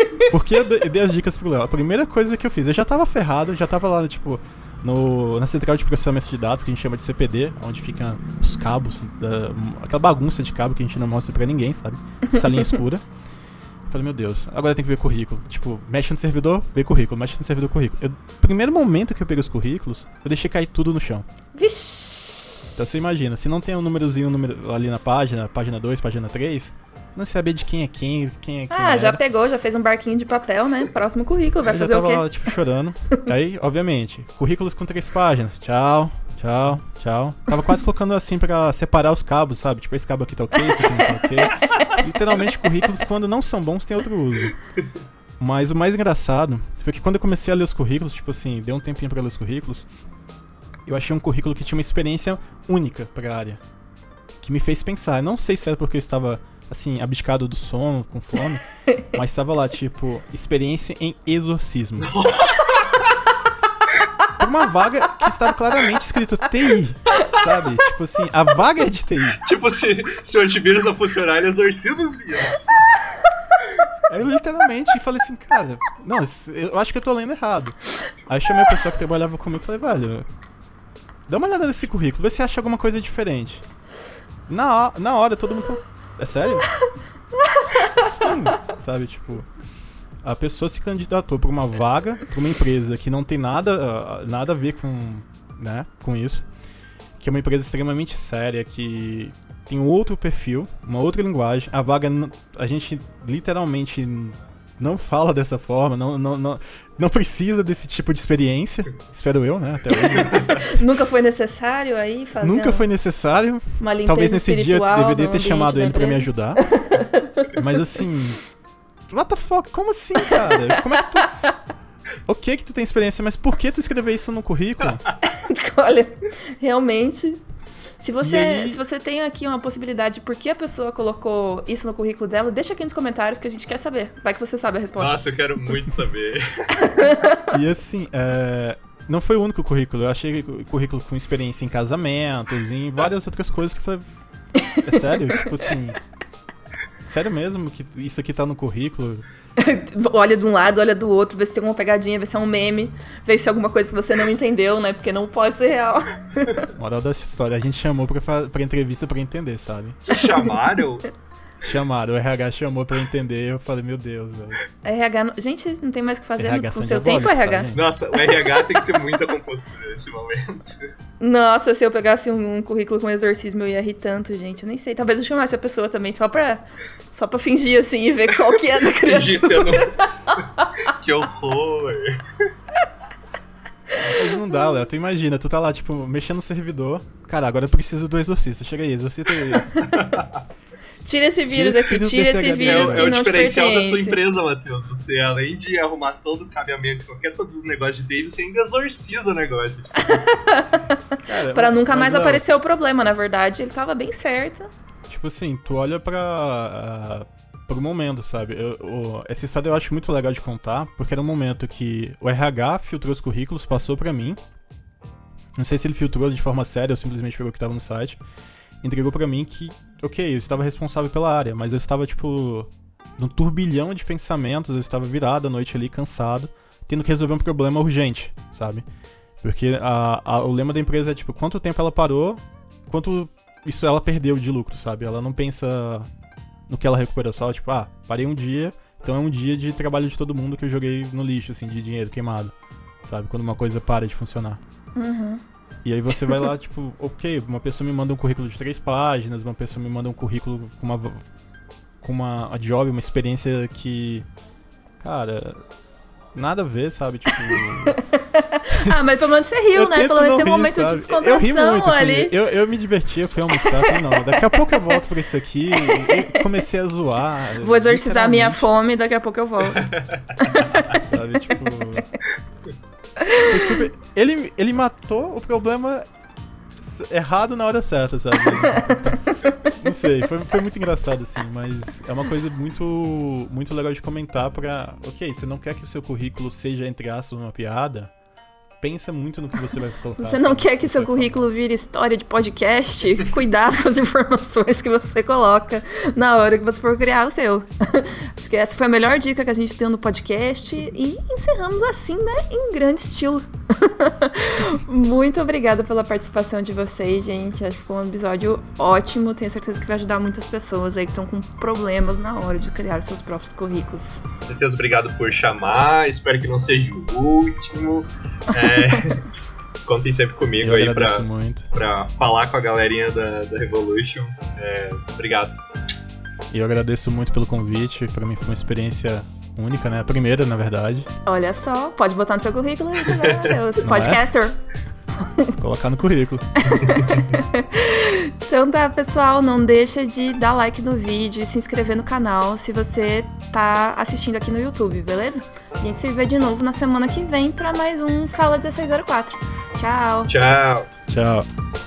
[SPEAKER 3] porque eu dei as dicas pro Léo. A primeira coisa que eu fiz, eu já tava ferrado, já tava lá, tipo, no, na central de processamento de dados, que a gente chama de CPD, onde ficam os cabos, da, aquela bagunça de cabo que a gente não mostra pra ninguém, sabe? Essa linha escura. Eu falei, meu Deus, agora tem que ver currículo. Tipo, mexe no servidor, vê currículo, mexe no servidor, currículo. Eu, primeiro momento que eu peguei os currículos, eu deixei cair tudo no chão.
[SPEAKER 1] Vixe!
[SPEAKER 3] Então você imagina, se não tem um númerozinho um número ali na página, página 2, página 3, não saber de quem é quem, quem é quem.
[SPEAKER 1] Ah, já pegou, já fez um barquinho de papel, né? Próximo currículo, vai fazer
[SPEAKER 3] o
[SPEAKER 1] quê?
[SPEAKER 3] Lá, tipo, chorando. Aí, obviamente, currículos com três páginas. Tchau, tchau, tchau. Tava quase colocando assim pra separar os cabos, sabe? Tipo, esse cabo aqui tá ok, esse aqui não tá ok. Literalmente, currículos, quando não são bons, tem outro uso. Mas o mais engraçado foi que quando eu comecei a ler os currículos, tipo assim, deu um tempinho pra ler os currículos, eu achei um currículo que tinha uma experiência única pra área. Que me fez pensar. Não sei se era porque eu estava assim, abdicado do sono, com fome, mas tava lá, tipo, experiência em exorcismo. Por uma vaga que estava claramente escrito TI, sabe? Tipo assim, a vaga é de TI.
[SPEAKER 2] Tipo, se, se o antivírus não funcionar, ele exorciza os vírus.
[SPEAKER 3] Aí eu literalmente falei assim, cara, não, eu acho que eu tô lendo errado. Aí chamei a pessoa que trabalhava comigo e falei, velho, dá uma olhada nesse currículo, vê se acha alguma coisa diferente. Na, na hora todo mundo falou, é sério? Sim, sabe, tipo a pessoa se candidatou para uma vaga, para uma empresa que não tem nada, nada a ver com, né, com isso, que é uma empresa extremamente séria, que tem outro perfil, uma outra linguagem. A vaga, a gente literalmente não fala dessa forma, não, não, não, não precisa desse tipo de experiência, espero eu, né, até
[SPEAKER 1] hoje. Nunca foi necessário aí fazer
[SPEAKER 3] Nunca foi necessário.
[SPEAKER 1] Uma limpeza
[SPEAKER 3] Talvez nesse dia eu deveria ter chamado ele para me ajudar. Mas assim, What the fuck? Como assim, cara? Como é que tu. Ok que tu tem experiência, mas por que tu escrever isso no currículo?
[SPEAKER 1] Olha, realmente. Se você, aí... se você tem aqui uma possibilidade de por que a pessoa colocou isso no currículo dela, deixa aqui nos comentários que a gente quer saber. Vai que você sabe a resposta.
[SPEAKER 2] Nossa, eu quero muito saber.
[SPEAKER 3] e assim, é... não foi o único currículo. Eu achei currículo com experiência em casamentos, em várias outras coisas que foi. É sério? tipo assim. Sério mesmo que isso aqui tá no currículo?
[SPEAKER 1] olha de um lado, olha do outro, vê se tem alguma pegadinha, vê se é um meme, vê se é alguma coisa que você não entendeu, né? Porque não pode ser real.
[SPEAKER 3] Moral dessa história, a gente chamou pra, pra entrevista pra entender, sabe?
[SPEAKER 2] Vocês chamaram?
[SPEAKER 3] Chamaram, o RH chamou pra entender, eu falei, meu Deus, velho.
[SPEAKER 1] RH, gente, não tem mais o que fazer RH com o seu tempo, RH. Tá,
[SPEAKER 2] Nossa, o RH tem que ter muita compostura nesse momento.
[SPEAKER 1] Nossa, se eu pegasse um, um, currículo com exorcismo, eu ia rir tanto, gente. Eu nem sei. Talvez eu chamasse a pessoa também só pra, só pra fingir assim e ver qual que é da criança.
[SPEAKER 2] que horror.
[SPEAKER 3] Mas não dá, Léo. Tu imagina, tu tá lá, tipo, mexendo no servidor. Cara, agora eu preciso do exorcista. Chega aí, exorcista aí.
[SPEAKER 1] Tira esse vírus tira aqui, tira esse vírus é, que é não te pertence. É o diferencial
[SPEAKER 2] da sua empresa, Matheus. Você, além de arrumar todo o cabeamento, qualquer todos os negócios de TI, você ainda exorciza o negócio.
[SPEAKER 1] Cara, pra nunca mais não. aparecer o problema, na verdade. Ele tava bem certo.
[SPEAKER 3] Tipo assim, tu olha pra... Uh, pro momento, sabe? Eu, eu, essa história eu acho muito legal de contar, porque era um momento que o RH filtrou os currículos, passou para mim. Não sei se ele filtrou de forma séria ou simplesmente pegou o que tava no site entregou para mim que, ok, eu estava responsável pela área, mas eu estava, tipo, num turbilhão de pensamentos, eu estava virado à noite ali, cansado, tendo que resolver um problema urgente, sabe? Porque a, a, o lema da empresa é, tipo, quanto tempo ela parou, quanto isso ela perdeu de lucro, sabe? Ela não pensa no que ela recuperou só, tipo, ah, parei um dia, então é um dia de trabalho de todo mundo que eu joguei no lixo, assim, de dinheiro queimado, sabe? Quando uma coisa para de funcionar.
[SPEAKER 1] Uhum.
[SPEAKER 3] E aí você vai lá, tipo, ok, uma pessoa me manda um currículo de três páginas, uma pessoa me manda um currículo com uma, com uma a job, uma experiência que, cara, nada a ver, sabe? Tipo.
[SPEAKER 1] ah, mas pelo menos você riu, né? Pelo menos um momento sabe? de descontração muito, assim, ali.
[SPEAKER 3] Assim, eu, eu me diverti, eu fui almoçar, falei, não, daqui a pouco eu volto pra isso aqui. E comecei a zoar.
[SPEAKER 1] Vou exorcizar minha fome, daqui a pouco eu volto.
[SPEAKER 3] sabe, tipo. Super... Ele, ele matou o problema errado na hora certa, sabe? Não sei, foi, foi muito engraçado, assim, mas é uma coisa muito, muito legal de comentar pra. Ok, você não quer que o seu currículo seja, entre aspas, uma piada, pensa muito no que você vai colocar.
[SPEAKER 1] Você não sabe? quer que seu currículo vire história de podcast? Cuidado com as informações que você coloca na hora que você for criar o seu. Acho que essa foi a melhor dica que a gente deu no podcast e encerramos assim, né, em grande estilo. Muito obrigada pela participação de vocês, gente. Acho que foi um episódio ótimo. Tenho certeza que vai ajudar muitas pessoas aí que estão com problemas na hora de criar seus próprios currículos.
[SPEAKER 2] Com certeza, obrigado por chamar. Espero que não seja o último. É, contem sempre comigo
[SPEAKER 3] Eu
[SPEAKER 2] aí pra,
[SPEAKER 3] pra
[SPEAKER 2] falar com a galerinha da, da Revolution. É, obrigado.
[SPEAKER 3] E eu agradeço muito pelo convite. Para mim foi uma experiência única, né? A primeira, na verdade.
[SPEAKER 1] Olha só, pode botar no seu currículo, Deus. Podcaster. É?
[SPEAKER 3] Colocar no currículo.
[SPEAKER 1] então tá, pessoal, não deixa de dar like no vídeo e se inscrever no canal se você tá assistindo aqui no YouTube, beleza? A gente se vê de novo na semana que vem para mais um Sala 1604. Tchau.
[SPEAKER 2] Tchau.
[SPEAKER 3] Tchau.